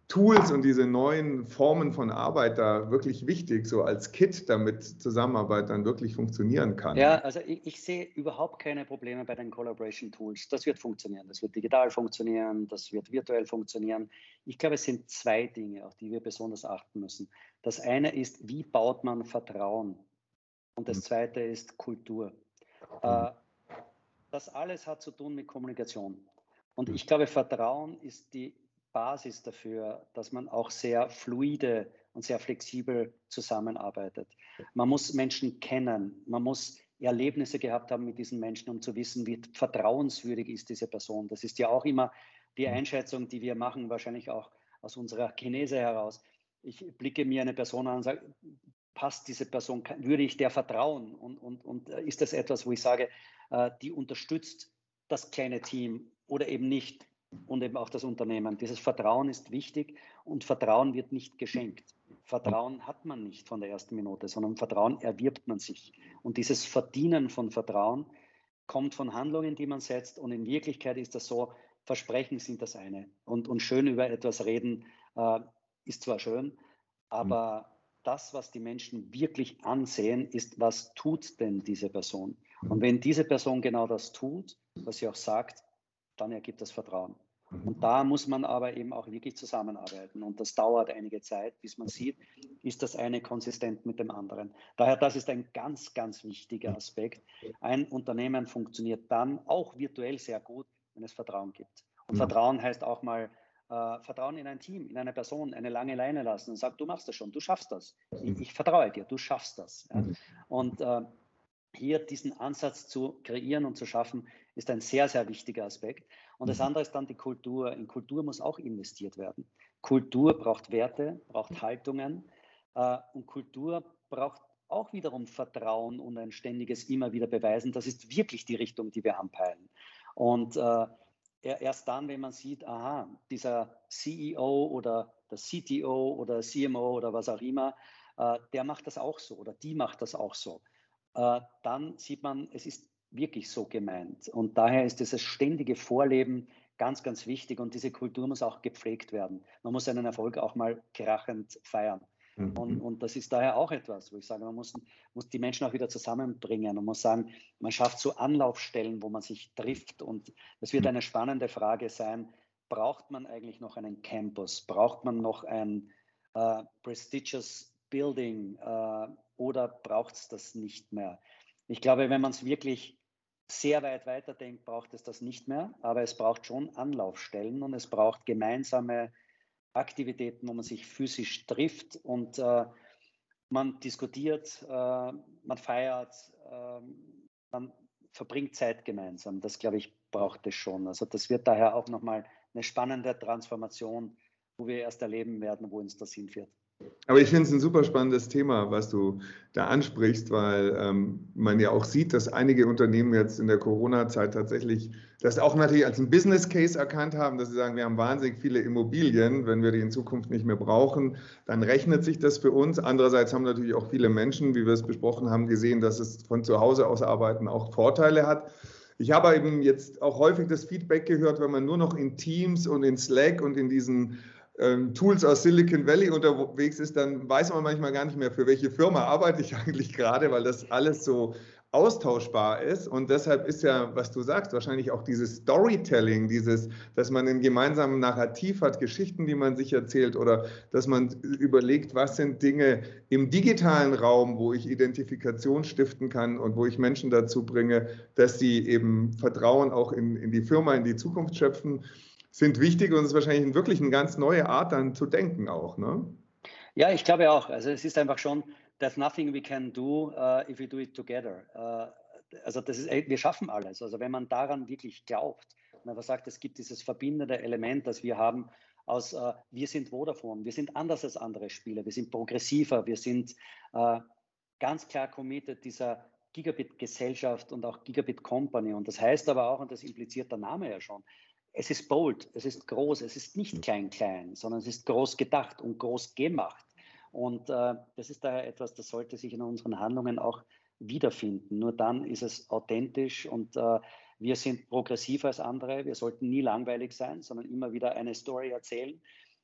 Speaker 1: Tools und diese neuen Formen von Arbeit da wirklich wichtig, so als Kit, damit Zusammenarbeit dann wirklich funktionieren kann.
Speaker 2: Ja, also ich, ich sehe überhaupt keine Probleme bei den Collaboration Tools. Das wird funktionieren. Das wird digital funktionieren, das wird virtuell funktionieren. Ich glaube, es sind zwei Dinge, auf die wir besonders achten müssen. Das eine ist, wie baut man Vertrauen? Und das mhm. zweite ist Kultur. Mhm. Das alles hat zu tun mit Kommunikation. Und mhm. ich glaube, Vertrauen ist die Basis dafür, dass man auch sehr fluide und sehr flexibel zusammenarbeitet. Man muss Menschen kennen, man muss Erlebnisse gehabt haben mit diesen Menschen, um zu wissen, wie vertrauenswürdig ist diese Person. Das ist ja auch immer die mhm. Einschätzung, die wir machen, wahrscheinlich auch aus unserer Genese heraus. Ich blicke mir eine Person an und sage, passt diese Person, würde ich der vertrauen? Und, und, und äh, ist das etwas, wo ich sage, äh, die unterstützt das kleine Team oder eben nicht? und eben auch das Unternehmen. Dieses Vertrauen ist wichtig und Vertrauen wird nicht geschenkt. Vertrauen hat man nicht von der ersten Minute, sondern Vertrauen erwirbt man sich. Und dieses Verdienen von Vertrauen kommt von Handlungen, die man setzt. Und in Wirklichkeit ist das so, Versprechen sind das eine. Und, und schön über etwas reden äh, ist zwar schön, aber mhm. Das, was die Menschen wirklich ansehen, ist, was tut denn diese Person? Und wenn diese Person genau das tut, was sie auch sagt, dann ergibt das Vertrauen. Mhm. Und da muss man aber eben auch wirklich zusammenarbeiten. Und das dauert einige Zeit, bis man sieht, ist das eine konsistent mit dem anderen. Daher, das ist ein ganz, ganz wichtiger Aspekt. Ein Unternehmen funktioniert dann auch virtuell sehr gut, wenn es Vertrauen gibt. Und mhm. Vertrauen heißt auch mal, äh, Vertrauen in ein Team, in eine Person, eine lange Leine lassen und sagen, du machst das schon, du schaffst das. Ich, ich vertraue dir, du schaffst das. Ja. Mhm. Und äh, hier diesen Ansatz zu kreieren und zu schaffen, ist ein sehr, sehr wichtiger Aspekt. Und das mhm. andere ist dann die Kultur. In Kultur muss auch investiert werden. Kultur braucht Werte, braucht Haltungen äh, und Kultur braucht auch wiederum Vertrauen und ein ständiges immer wieder beweisen. Das ist wirklich die Richtung, die wir anpeilen. Und äh, erst dann, wenn man sieht, aha, dieser CEO oder der CTO oder CMO oder was auch immer, äh, der macht das auch so oder die macht das auch so, äh, dann sieht man, es ist wirklich so gemeint. Und daher ist dieses ständige Vorleben ganz, ganz wichtig und diese Kultur muss auch gepflegt werden. Man muss einen Erfolg auch mal krachend feiern. Mhm. Und, und, das ist daher auch etwas, wo ich sage, man muss, muss die Menschen auch wieder zusammenbringen und muss sagen, man schafft so Anlaufstellen, wo man sich trifft. Und das wird mhm. eine spannende Frage sein, braucht man eigentlich noch einen Campus? Braucht man noch ein äh, prestigious Building äh, oder braucht es das nicht mehr? Ich glaube, wenn man es wirklich sehr weit weiterdenkt, braucht es das nicht mehr, aber es braucht schon Anlaufstellen und es braucht gemeinsame Aktivitäten, wo man sich physisch trifft und äh, man diskutiert, äh, man feiert, äh, man verbringt Zeit gemeinsam. Das, glaube ich, braucht es schon. Also das wird daher auch nochmal eine spannende Transformation, wo wir erst erleben werden, wo uns das hinführt.
Speaker 1: Aber ich finde es ein super spannendes Thema, was du da ansprichst, weil ähm, man ja auch sieht, dass einige Unternehmen jetzt in der Corona-Zeit tatsächlich das auch natürlich als ein Business Case erkannt haben, dass sie sagen, wir haben wahnsinnig viele Immobilien, wenn wir die in Zukunft nicht mehr brauchen, dann rechnet sich das für uns. Andererseits haben natürlich auch viele Menschen, wie wir es besprochen haben, gesehen, dass es von zu Hause aus arbeiten auch Vorteile hat. Ich habe eben jetzt auch häufig das Feedback gehört, wenn man nur noch in Teams und in Slack und in diesen ähm, Tools aus Silicon Valley unterwegs ist, dann weiß man manchmal gar nicht mehr, für welche Firma arbeite ich (laughs) eigentlich gerade, weil das alles so austauschbar ist. Und deshalb ist ja, was du sagst, wahrscheinlich auch dieses Storytelling, dieses, dass man ein gemeinsames Narrativ hat, Geschichten, die man sich erzählt oder dass man überlegt, was sind Dinge im digitalen Raum, wo ich Identifikation stiften kann und wo ich Menschen dazu bringe, dass sie eben Vertrauen auch in, in die Firma, in die Zukunft schöpfen sind wichtig und es ist wahrscheinlich wirklich eine ganz neue Art dann zu denken auch. Ne?
Speaker 2: Ja, ich glaube auch. Also es ist einfach schon, there's nothing we can do uh, if we do it together. Uh, also das ist, wir schaffen alles. Also wenn man daran wirklich glaubt und einfach sagt, es gibt dieses verbindende Element, das wir haben aus, uh, wir sind Vodafone, wir sind anders als andere Spieler, wir sind progressiver, wir sind ganz klar committed dieser Gigabit-Gesellschaft und auch Gigabit-Company. Und das heißt aber auch, und das impliziert der Name ja schon, es ist bold, es ist groß, es ist nicht klein-klein, sondern es ist groß gedacht und groß gemacht. Und äh, das ist daher etwas, das sollte sich in unseren Handlungen auch wiederfinden. Nur dann ist es authentisch und äh, wir sind progressiver als andere. Wir sollten nie langweilig sein, sondern immer wieder eine Story erzählen.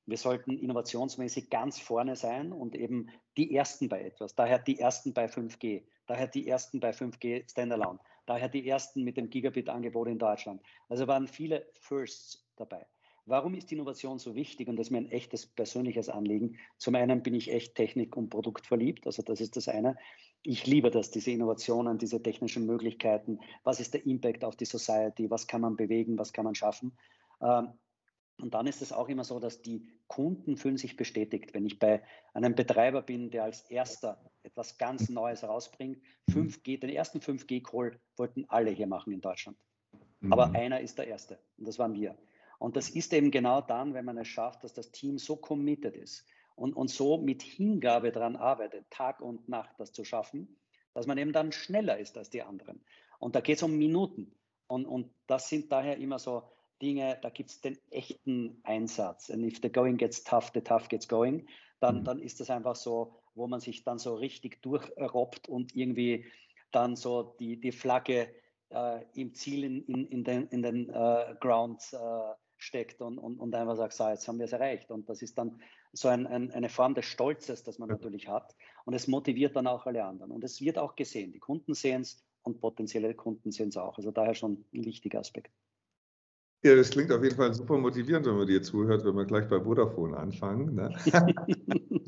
Speaker 2: Wir sollten innovationsmäßig ganz vorne sein und eben die Ersten bei etwas. Daher die Ersten bei 5G, daher die Ersten bei 5G Standalone, daher die Ersten mit dem Gigabit-Angebot in Deutschland. Also waren viele Firsts dabei. Warum ist Innovation so wichtig? Und das ist mir ein echtes persönliches Anliegen. Zum einen bin ich echt Technik- und Produktverliebt, also das ist das eine. Ich liebe das, diese Innovationen, diese technischen Möglichkeiten. Was ist der Impact auf die Society? Was kann man bewegen? Was kann man schaffen? Und dann ist es auch immer so, dass die Kunden fühlen sich bestätigt. Wenn ich bei einem Betreiber bin, der als erster etwas ganz Neues rausbringt, 5G, den ersten 5G-Call wollten alle hier machen in Deutschland. Aber mhm. einer ist der Erste und das waren wir. Und das ist eben genau dann, wenn man es schafft, dass das Team so committed ist und, und so mit Hingabe daran arbeitet, Tag und Nacht das zu schaffen, dass man eben dann schneller ist als die anderen. Und da geht es um Minuten. Und, und das sind daher immer so Dinge, da gibt es den echten Einsatz. And if the going gets tough, the tough gets going, dann, mhm. dann ist das einfach so, wo man sich dann so richtig durchrobbt und irgendwie dann so die, die Flagge äh, im Ziel in, in, in den, in den äh, Grounds äh, steckt und, und, und einfach sagt, so, jetzt haben wir es erreicht. Und das ist dann so ein, ein, eine Form des Stolzes, das man natürlich hat. Und es motiviert dann auch alle anderen. Und es wird auch gesehen. Die Kunden sehen es und potenzielle Kunden sehen es auch. Also daher schon ein wichtiger Aspekt.
Speaker 1: Ja, das klingt auf jeden Fall super motivierend, wenn man dir zuhört, wenn wir gleich bei Vodafone anfangen. Ne? (laughs)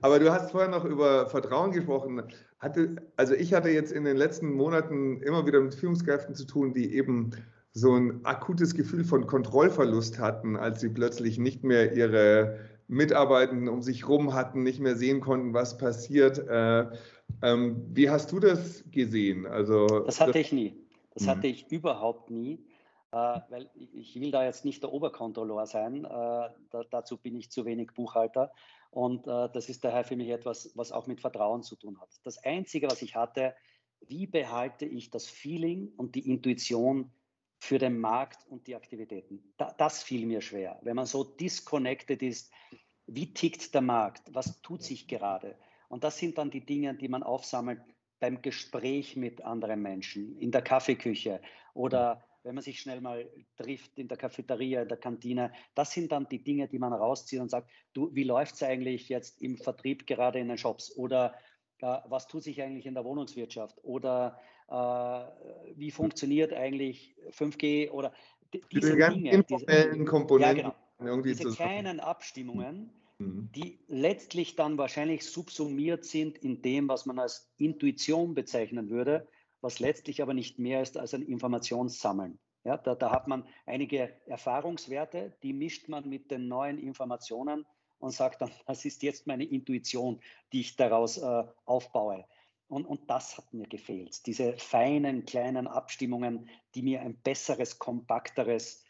Speaker 1: Aber du hast vorher noch über Vertrauen gesprochen. Hatte, also ich hatte jetzt in den letzten Monaten immer wieder mit Führungskräften zu tun, die eben so ein akutes Gefühl von Kontrollverlust hatten, als sie plötzlich nicht mehr ihre Mitarbeitenden um sich rum hatten, nicht mehr sehen konnten, was passiert. Äh, ähm, wie hast du das gesehen?
Speaker 2: Also, das hatte ich nie. Das hatte mhm. ich überhaupt nie, weil ich will da jetzt nicht der Oberkontrolleur sein. Äh, da, dazu bin ich zu wenig Buchhalter. Und äh, das ist daher für mich etwas, was auch mit Vertrauen zu tun hat. Das Einzige, was ich hatte, wie behalte ich das Feeling und die Intuition für den Markt und die Aktivitäten. Da, das fiel mir schwer. Wenn man so disconnected ist, wie tickt der Markt? Was tut sich gerade? Und das sind dann die Dinge, die man aufsammelt beim Gespräch mit anderen Menschen, in der Kaffeeküche oder wenn man sich schnell mal trifft in der Cafeteria, in der Kantine. Das sind dann die Dinge, die man rauszieht und sagt, du, wie läuft es eigentlich jetzt im Vertrieb gerade in den Shops? Oder äh, was tut sich eigentlich in der Wohnungswirtschaft? Oder äh, wie funktioniert eigentlich 5G oder
Speaker 1: diese, diese Dinge, diese, Komponenten. Ja,
Speaker 2: genau. diese kleinen Abstimmungen, mhm. die letztlich dann wahrscheinlich subsumiert sind in dem, was man als Intuition bezeichnen würde, was letztlich aber nicht mehr ist als ein Informationssammeln. Ja, da, da hat man einige Erfahrungswerte, die mischt man mit den neuen Informationen und sagt dann, (laughs) das ist jetzt meine Intuition, die ich daraus äh, aufbaue. Und, und das hat mir gefehlt. Diese feinen, kleinen Abstimmungen, die mir ein besseres, kompakteres,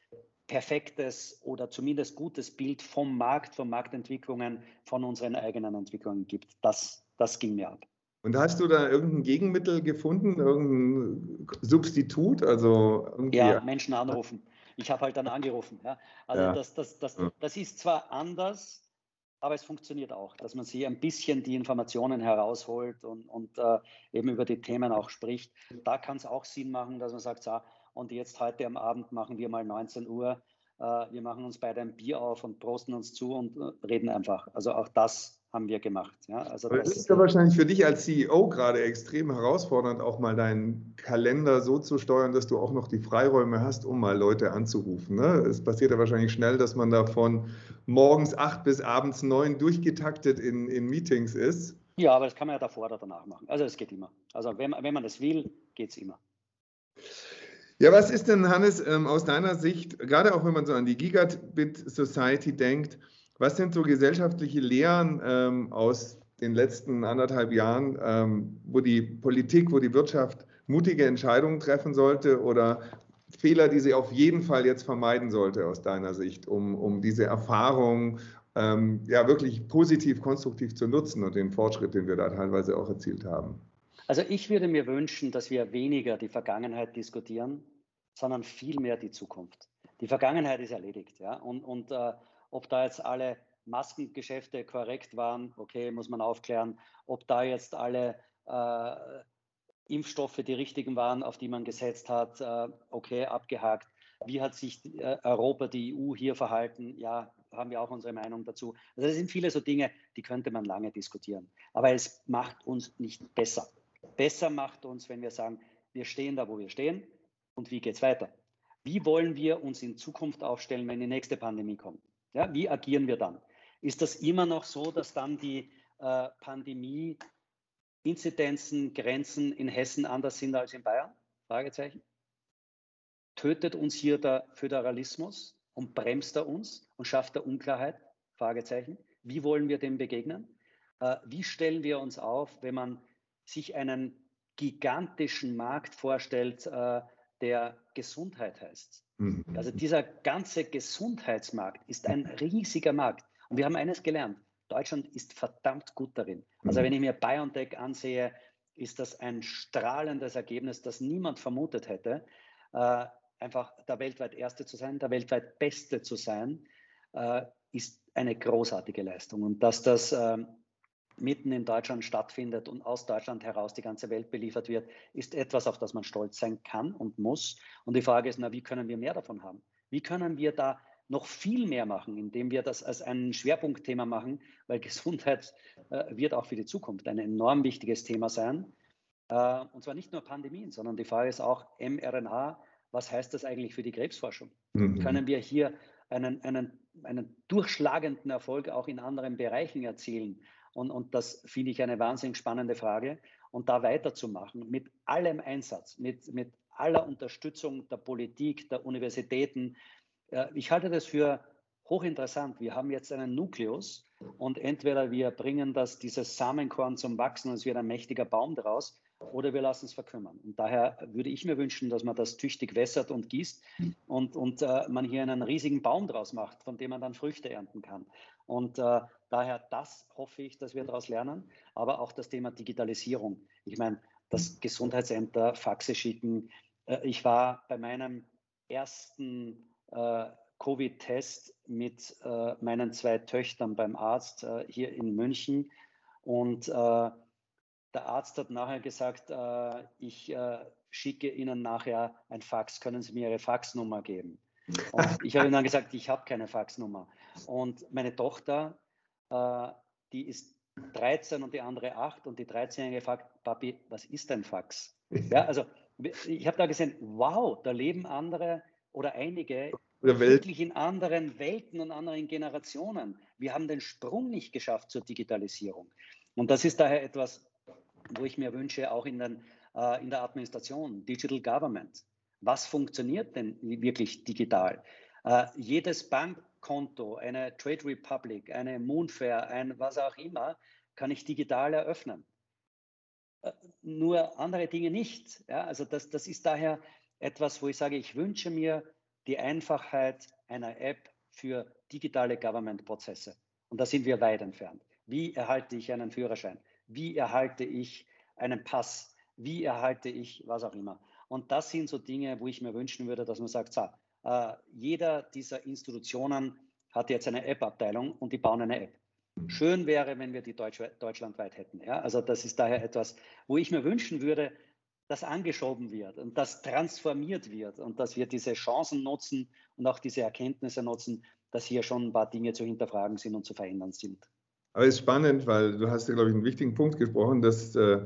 Speaker 2: perfektes oder zumindest gutes Bild vom Markt, von Marktentwicklungen, von unseren eigenen Entwicklungen gibt. Das, das ging mir ab.
Speaker 1: Und hast du da irgendein Gegenmittel gefunden, irgendein Substitut? Also
Speaker 2: ja, Menschen anrufen. Ich habe halt dann angerufen. Ja. Also ja. Das, das, das, das ist zwar anders, aber es funktioniert auch, dass man sich ein bisschen die Informationen herausholt und, und äh, eben über die Themen auch spricht. Da kann es auch Sinn machen, dass man sagt, so, und jetzt heute am Abend machen wir mal 19 Uhr, äh, wir machen uns beide ein Bier auf und prosten uns zu und äh, reden einfach. Also auch das haben wir gemacht. Ja, also
Speaker 1: das, das ist ja wahrscheinlich für dich als CEO gerade extrem herausfordernd, auch mal deinen Kalender so zu steuern, dass du auch noch die Freiräume hast, um mal Leute anzurufen. Ne? Es passiert ja wahrscheinlich schnell, dass man da von morgens acht bis abends neun durchgetaktet in, in Meetings ist.
Speaker 2: Ja, aber das kann man ja davor oder danach machen. Also es geht immer. Also wenn, wenn man das will, geht es immer.
Speaker 1: Ja, was ist denn, Hannes, ähm, aus deiner Sicht, gerade auch wenn man so an die Gigabit Society denkt, was sind so gesellschaftliche Lehren ähm, aus den letzten anderthalb Jahren, ähm, wo die Politik, wo die Wirtschaft mutige Entscheidungen treffen sollte oder Fehler, die sie auf jeden Fall jetzt vermeiden sollte aus deiner Sicht, um, um diese Erfahrung ähm, ja wirklich positiv, konstruktiv zu nutzen und den Fortschritt, den wir da teilweise auch erzielt haben?
Speaker 2: Also ich würde mir wünschen, dass wir weniger die Vergangenheit diskutieren, sondern vielmehr die Zukunft. Die Vergangenheit ist erledigt, ja. Und, und äh, ob da jetzt alle Maskengeschäfte korrekt waren, okay, muss man aufklären. Ob da jetzt alle äh, Impfstoffe die richtigen waren, auf die man gesetzt hat, äh, okay, abgehakt. Wie hat sich äh, Europa, die EU hier verhalten? Ja, haben wir auch unsere Meinung dazu. Also das sind viele so Dinge, die könnte man lange diskutieren. Aber es macht uns nicht besser. Besser macht uns, wenn wir sagen, wir stehen da, wo wir stehen und wie geht es weiter? Wie wollen wir uns in Zukunft aufstellen, wenn die nächste Pandemie kommt? Ja, wie agieren wir dann? Ist das immer noch so, dass dann die äh, Pandemie Inzidenzen, Grenzen in Hessen anders sind als in Bayern? Fragezeichen. Tötet uns hier der Föderalismus und bremst er uns und schafft er Unklarheit? Fragezeichen. Wie wollen wir dem begegnen? Äh, wie stellen wir uns auf, wenn man sich einen gigantischen Markt vorstellt, äh, der Gesundheit heißt? Mhm. Also dieser ganze Gesundheitsmarkt ist ein riesiger Markt. Und wir haben eines gelernt. Deutschland ist verdammt gut darin. Also mhm. wenn ich mir BioNTech ansehe, ist das ein strahlendes Ergebnis, das niemand vermutet hätte. Äh, einfach der weltweit Erste zu sein, der weltweit Beste zu sein, äh, ist eine großartige Leistung. Und dass das äh, mitten in Deutschland stattfindet und aus Deutschland heraus die ganze Welt beliefert wird, ist etwas, auf das man stolz sein kann und muss. Und die Frage ist, na, wie können wir mehr davon haben? Wie können wir da noch viel mehr machen, indem wir das als ein Schwerpunktthema machen, weil Gesundheit äh, wird auch für die Zukunft ein enorm wichtiges Thema sein. Äh, und zwar nicht nur Pandemien, sondern die Frage ist auch mRNA. Was heißt das eigentlich für die Krebsforschung? Mhm. Können wir hier einen, einen, einen durchschlagenden Erfolg auch in anderen Bereichen erzielen? Und, und das finde ich eine wahnsinnig spannende Frage. Und da weiterzumachen mit allem Einsatz, mit, mit aller Unterstützung der Politik, der Universitäten, ich halte das für hochinteressant. Wir haben jetzt einen Nukleus und entweder wir bringen das, dieses Samenkorn zum Wachsen und es wird ein mächtiger Baum daraus oder wir lassen es verkümmern. Und daher würde ich mir wünschen, dass man das tüchtig wässert und gießt und, und äh, man hier einen riesigen Baum draus macht, von dem man dann Früchte ernten kann. Und äh, daher das hoffe ich, dass wir daraus lernen, aber auch das Thema Digitalisierung. Ich meine, das Gesundheitsämter, Faxe schicken. Äh, ich war bei meinem ersten äh, Covid-Test mit äh, meinen zwei Töchtern beim Arzt äh, hier in München. Und der Arzt hat nachher gesagt, ich schicke Ihnen nachher ein Fax, können Sie mir Ihre Faxnummer geben? Und (laughs) ich habe ihm dann gesagt, ich habe keine Faxnummer. Und meine Tochter, die ist 13 und die andere 8 und die 13-Jährige fragt, Papi, was ist ein Fax? Ja, (laughs) also ich habe da gesehen, wow, da leben andere oder einige wirklich in anderen Welten und anderen Generationen. Wir haben den Sprung nicht geschafft zur Digitalisierung. Und das ist daher etwas, wo ich mir wünsche, auch in, den, äh, in der Administration, Digital Government. Was funktioniert denn wirklich digital? Äh, jedes Bankkonto, eine Trade Republic, eine Moonfair, ein was auch immer, kann ich digital eröffnen. Äh, nur andere Dinge nicht. Ja, also das, das ist daher etwas, wo ich sage, ich wünsche mir die Einfachheit einer App für digitale Government-Prozesse. Und da sind wir weit entfernt. Wie erhalte ich einen Führerschein? Wie erhalte ich einen Pass? Wie erhalte ich was auch immer? Und das sind so Dinge, wo ich mir wünschen würde, dass man sagt, so, äh, jeder dieser Institutionen hat jetzt eine App-Abteilung und die bauen eine App. Schön wäre, wenn wir die Deutsch deutschlandweit hätten. Ja? Also das ist daher etwas, wo ich mir wünschen würde, das angeschoben wird und das transformiert wird und dass wir diese Chancen nutzen und auch diese Erkenntnisse nutzen, dass hier schon ein paar Dinge zu hinterfragen sind und zu verändern sind.
Speaker 1: Aber es ist spannend, weil du hast glaube ich, einen wichtigen Punkt gesprochen, dass äh,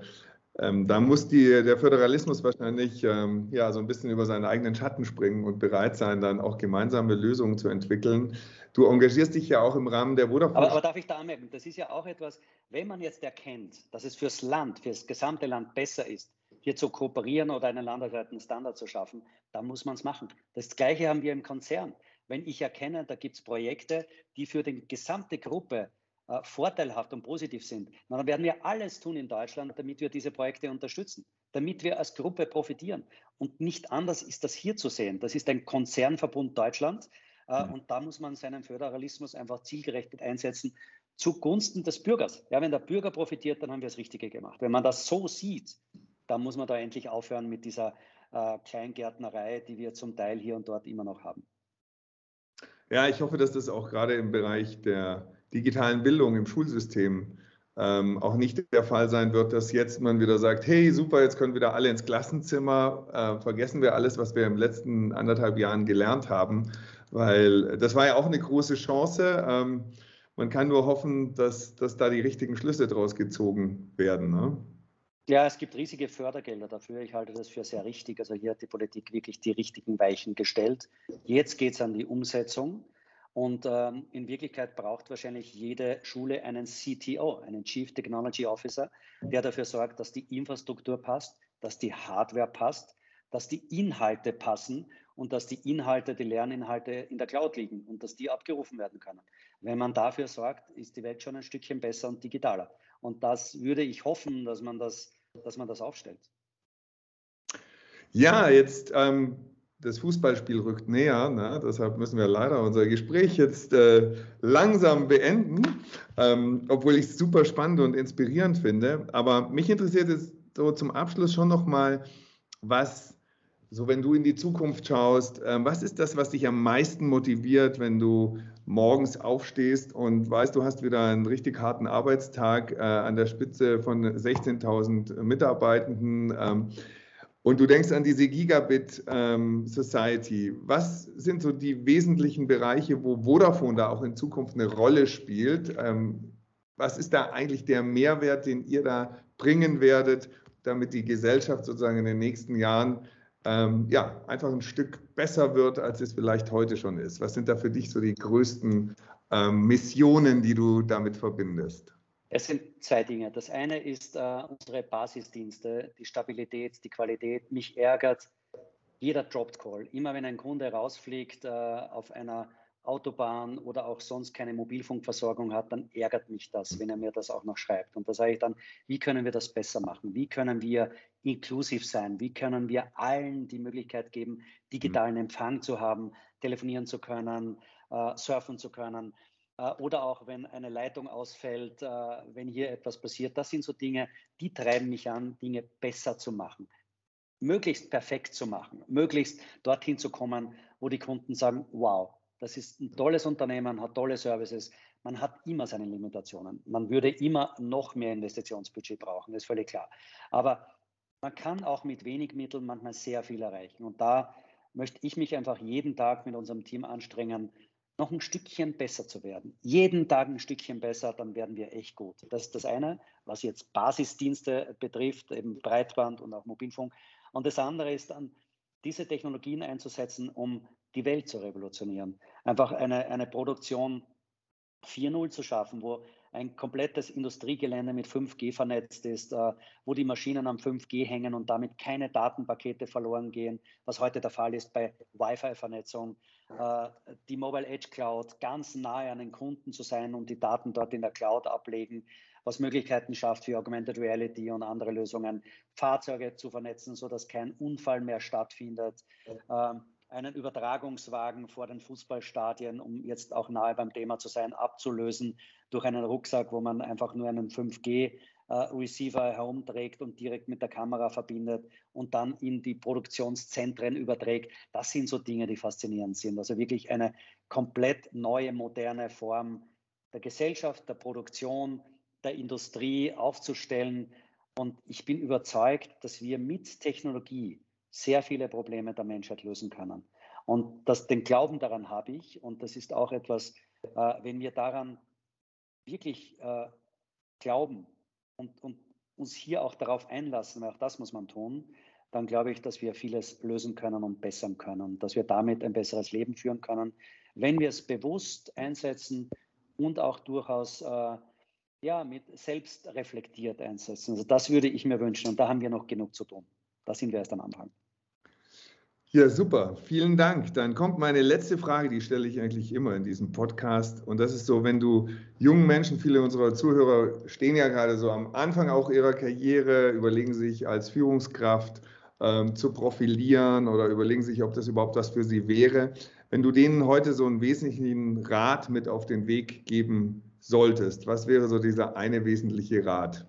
Speaker 1: ähm, da muss die, der Föderalismus wahrscheinlich ähm, ja, so ein bisschen über seinen eigenen Schatten springen und bereit sein, dann auch gemeinsame Lösungen zu entwickeln. Du engagierst dich ja auch im Rahmen der Vodafone.
Speaker 2: Aber, aber darf ich da anmerken, das ist ja auch etwas, wenn man jetzt erkennt, dass es fürs Land, fürs gesamte Land besser ist, hier zu kooperieren oder einen landesweiten Standard zu schaffen, dann muss man es machen. Das Gleiche haben wir im Konzern. Wenn ich erkenne, da gibt es Projekte, die für die gesamte Gruppe äh, vorteilhaft und positiv sind, dann werden wir alles tun in Deutschland, damit wir diese Projekte unterstützen, damit wir als Gruppe profitieren. Und nicht anders ist das hier zu sehen. Das ist ein Konzernverbund Deutschland. Äh, und da muss man seinen Föderalismus einfach zielgerichtet einsetzen, zugunsten des Bürgers. Ja, wenn der Bürger profitiert, dann haben wir das Richtige gemacht. Wenn man das so sieht, dann muss man da endlich aufhören mit dieser äh, Kleingärtnerei, die wir zum Teil hier und dort immer noch haben.
Speaker 1: Ja, ich hoffe, dass das auch gerade im Bereich der digitalen Bildung im Schulsystem ähm, auch nicht der Fall sein wird, dass jetzt man wieder sagt, hey, super, jetzt können wieder alle ins Klassenzimmer, äh, vergessen wir alles, was wir im letzten anderthalb Jahren gelernt haben, weil das war ja auch eine große Chance. Ähm, man kann nur hoffen, dass, dass da die richtigen Schlüsse draus gezogen werden. Ne?
Speaker 2: Ja, es gibt riesige Fördergelder dafür. Ich halte das für sehr richtig. Also hier hat die Politik wirklich die richtigen Weichen gestellt. Jetzt geht es an die Umsetzung. Und ähm, in Wirklichkeit braucht wahrscheinlich jede Schule einen CTO, einen Chief Technology Officer, der dafür sorgt, dass die Infrastruktur passt, dass die Hardware passt, dass die Inhalte passen und dass die Inhalte, die Lerninhalte in der Cloud liegen und dass die abgerufen werden können. Wenn man dafür sorgt, ist die Welt schon ein Stückchen besser und digitaler. Und das würde ich hoffen, dass man das, dass man das aufstellt.
Speaker 1: Ja, jetzt ähm, das Fußballspiel rückt näher, ne? deshalb müssen wir leider unser Gespräch jetzt äh, langsam beenden, ähm, obwohl ich es super spannend und inspirierend finde. Aber mich interessiert jetzt so zum Abschluss schon nochmal, was, so wenn du in die Zukunft schaust, äh, was ist das, was dich am meisten motiviert, wenn du morgens aufstehst und weißt, du hast wieder einen richtig harten Arbeitstag äh, an der Spitze von 16.000 Mitarbeitenden. Ähm, und du denkst an diese Gigabit ähm, Society. Was sind so die wesentlichen Bereiche, wo Vodafone da auch in Zukunft eine Rolle spielt? Ähm, was ist da eigentlich der Mehrwert, den ihr da bringen werdet, damit die Gesellschaft sozusagen in den nächsten Jahren ähm, ja, einfach ein Stück besser wird, als es vielleicht heute schon ist? Was sind da für dich so die größten ähm, Missionen, die du damit verbindest?
Speaker 2: Es sind zwei Dinge. Das eine ist äh, unsere Basisdienste, die Stabilität, die Qualität. Mich ärgert jeder Dropped Call. Immer wenn ein Kunde rausfliegt äh, auf einer Autobahn oder auch sonst keine Mobilfunkversorgung hat, dann ärgert mich das, wenn er mir das auch noch schreibt. Und da sage ich dann, wie können wir das besser machen? Wie können wir inklusiv sein? Wie können wir allen die Möglichkeit geben, digitalen Empfang zu haben, telefonieren zu können, äh, surfen zu können? Äh, oder auch wenn eine Leitung ausfällt, äh, wenn hier etwas passiert. Das sind so Dinge, die treiben mich an, Dinge besser zu machen, möglichst perfekt zu machen, möglichst dorthin zu kommen, wo die Kunden sagen, wow, das ist ein tolles Unternehmen, hat tolle Services. Man hat immer seine Limitationen. Man würde immer noch mehr Investitionsbudget brauchen, das ist völlig klar. Aber man kann auch mit wenig Mitteln manchmal sehr viel erreichen. Und da möchte ich mich einfach jeden Tag mit unserem Team anstrengen, noch ein Stückchen besser zu werden. Jeden Tag ein Stückchen besser, dann werden wir echt gut. Das ist das eine, was jetzt Basisdienste betrifft, eben Breitband und auch Mobilfunk. Und das andere ist dann, diese Technologien einzusetzen, um die Welt zu revolutionieren. Einfach eine, eine Produktion 4.0 zu schaffen, wo ein komplettes Industriegelände mit 5G vernetzt ist, äh, wo die Maschinen am 5G hängen und damit keine Datenpakete verloren gehen, was heute der Fall ist bei Wi-Fi-Vernetzung, äh, die Mobile Edge Cloud ganz nahe an den Kunden zu sein und die Daten dort in der Cloud ablegen, was Möglichkeiten schafft für Augmented Reality und andere Lösungen, Fahrzeuge zu vernetzen, sodass kein Unfall mehr stattfindet. Ähm, einen Übertragungswagen vor den Fußballstadien, um jetzt auch nahe beim Thema zu sein, abzulösen durch einen Rucksack, wo man einfach nur einen 5G äh, herumträgt und direkt mit der Kamera verbindet und dann in die Produktionszentren überträgt. Das sind so Dinge, die faszinierend sind. Also wirklich eine komplett neue, moderne Form der Gesellschaft, der Produktion, der Industrie aufzustellen. Und ich bin überzeugt, dass wir mit Technologie sehr viele Probleme der Menschheit lösen können. Und das, den Glauben daran habe ich. Und das ist auch etwas, äh, wenn wir daran wirklich äh, glauben und, und uns hier auch darauf einlassen, weil auch das muss man tun, dann glaube ich, dass wir vieles lösen können und bessern können, dass wir damit ein besseres Leben führen können, wenn wir es bewusst einsetzen und auch durchaus äh, ja, mit selbst reflektiert einsetzen. Also das würde ich mir wünschen und da haben wir noch genug zu tun. Da sind wir erst am Anfang.
Speaker 1: Ja, super. Vielen Dank. Dann kommt meine letzte Frage, die stelle ich eigentlich immer in diesem Podcast. Und das ist so, wenn du jungen Menschen, viele unserer Zuhörer stehen ja gerade so am Anfang auch ihrer Karriere, überlegen sich als Führungskraft ähm, zu profilieren oder überlegen sich, ob das überhaupt was für sie wäre. Wenn du denen heute so einen wesentlichen Rat mit auf den Weg geben solltest? Was wäre so dieser eine wesentliche Rat?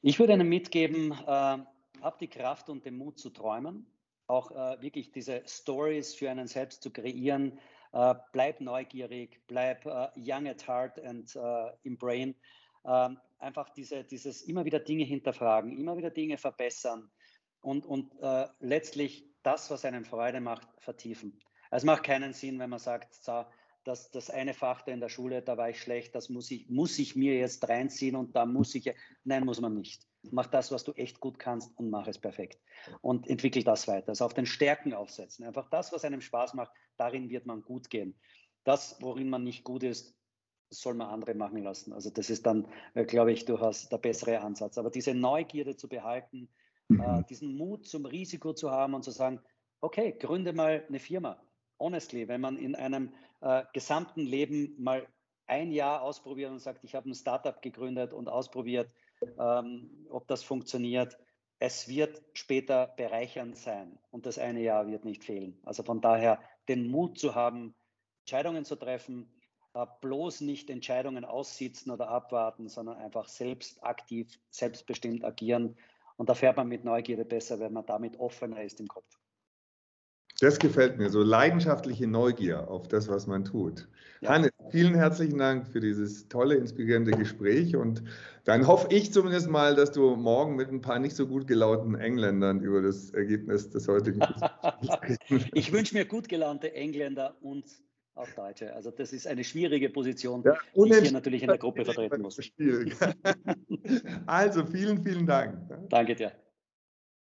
Speaker 2: Ich würde Ihnen mitgeben, äh, hab die Kraft und den Mut zu träumen, auch äh, wirklich diese Stories für einen selbst zu kreieren. Äh, bleib neugierig, bleib äh, young at heart and äh, im brain. Ähm, einfach diese, dieses immer wieder Dinge hinterfragen, immer wieder Dinge verbessern und, und äh, letztlich das, was einen Freude macht, vertiefen. Es macht keinen Sinn, wenn man sagt, so, dass das eine Fach da in der Schule, da war ich schlecht, das muss ich, muss ich mir jetzt reinziehen und da muss ich, nein, muss man nicht. Mach das, was du echt gut kannst und mach es perfekt. Und entwickel das weiter. Also auf den Stärken aufsetzen. Einfach das, was einem Spaß macht, darin wird man gut gehen. Das, worin man nicht gut ist, soll man andere machen lassen. Also das ist dann, äh, glaube ich, durchaus der bessere Ansatz. Aber diese Neugierde zu behalten, äh, mhm. diesen Mut zum Risiko zu haben und zu sagen, okay, gründe mal eine Firma. Honestly, wenn man in einem äh, gesamten Leben mal ein Jahr ausprobiert und sagt, ich habe ein Startup gegründet und ausprobiert, ähm, ob das funktioniert. Es wird später bereichernd sein und das eine Jahr wird nicht fehlen. Also von daher den Mut zu haben, Entscheidungen zu treffen, äh, bloß nicht Entscheidungen aussitzen oder abwarten, sondern einfach selbst aktiv, selbstbestimmt agieren. Und da fährt man mit Neugierde besser, wenn man damit offener ist im Kopf.
Speaker 1: Das gefällt mir, so leidenschaftliche Neugier auf das, was man tut. Ja. Hannes, vielen herzlichen Dank für dieses tolle, inspirierende Gespräch und dann hoffe ich zumindest mal, dass du morgen mit ein paar nicht so gut gelaunten Engländern über das Ergebnis des heutigen (laughs)
Speaker 2: Ich wünsche mir gut gelaunte Engländer und auch Deutsche. Also das ist eine schwierige Position, ja, die ich hier natürlich in der Gruppe vertreten muss. (laughs) (laughs)
Speaker 1: also vielen, vielen Dank.
Speaker 2: Danke dir.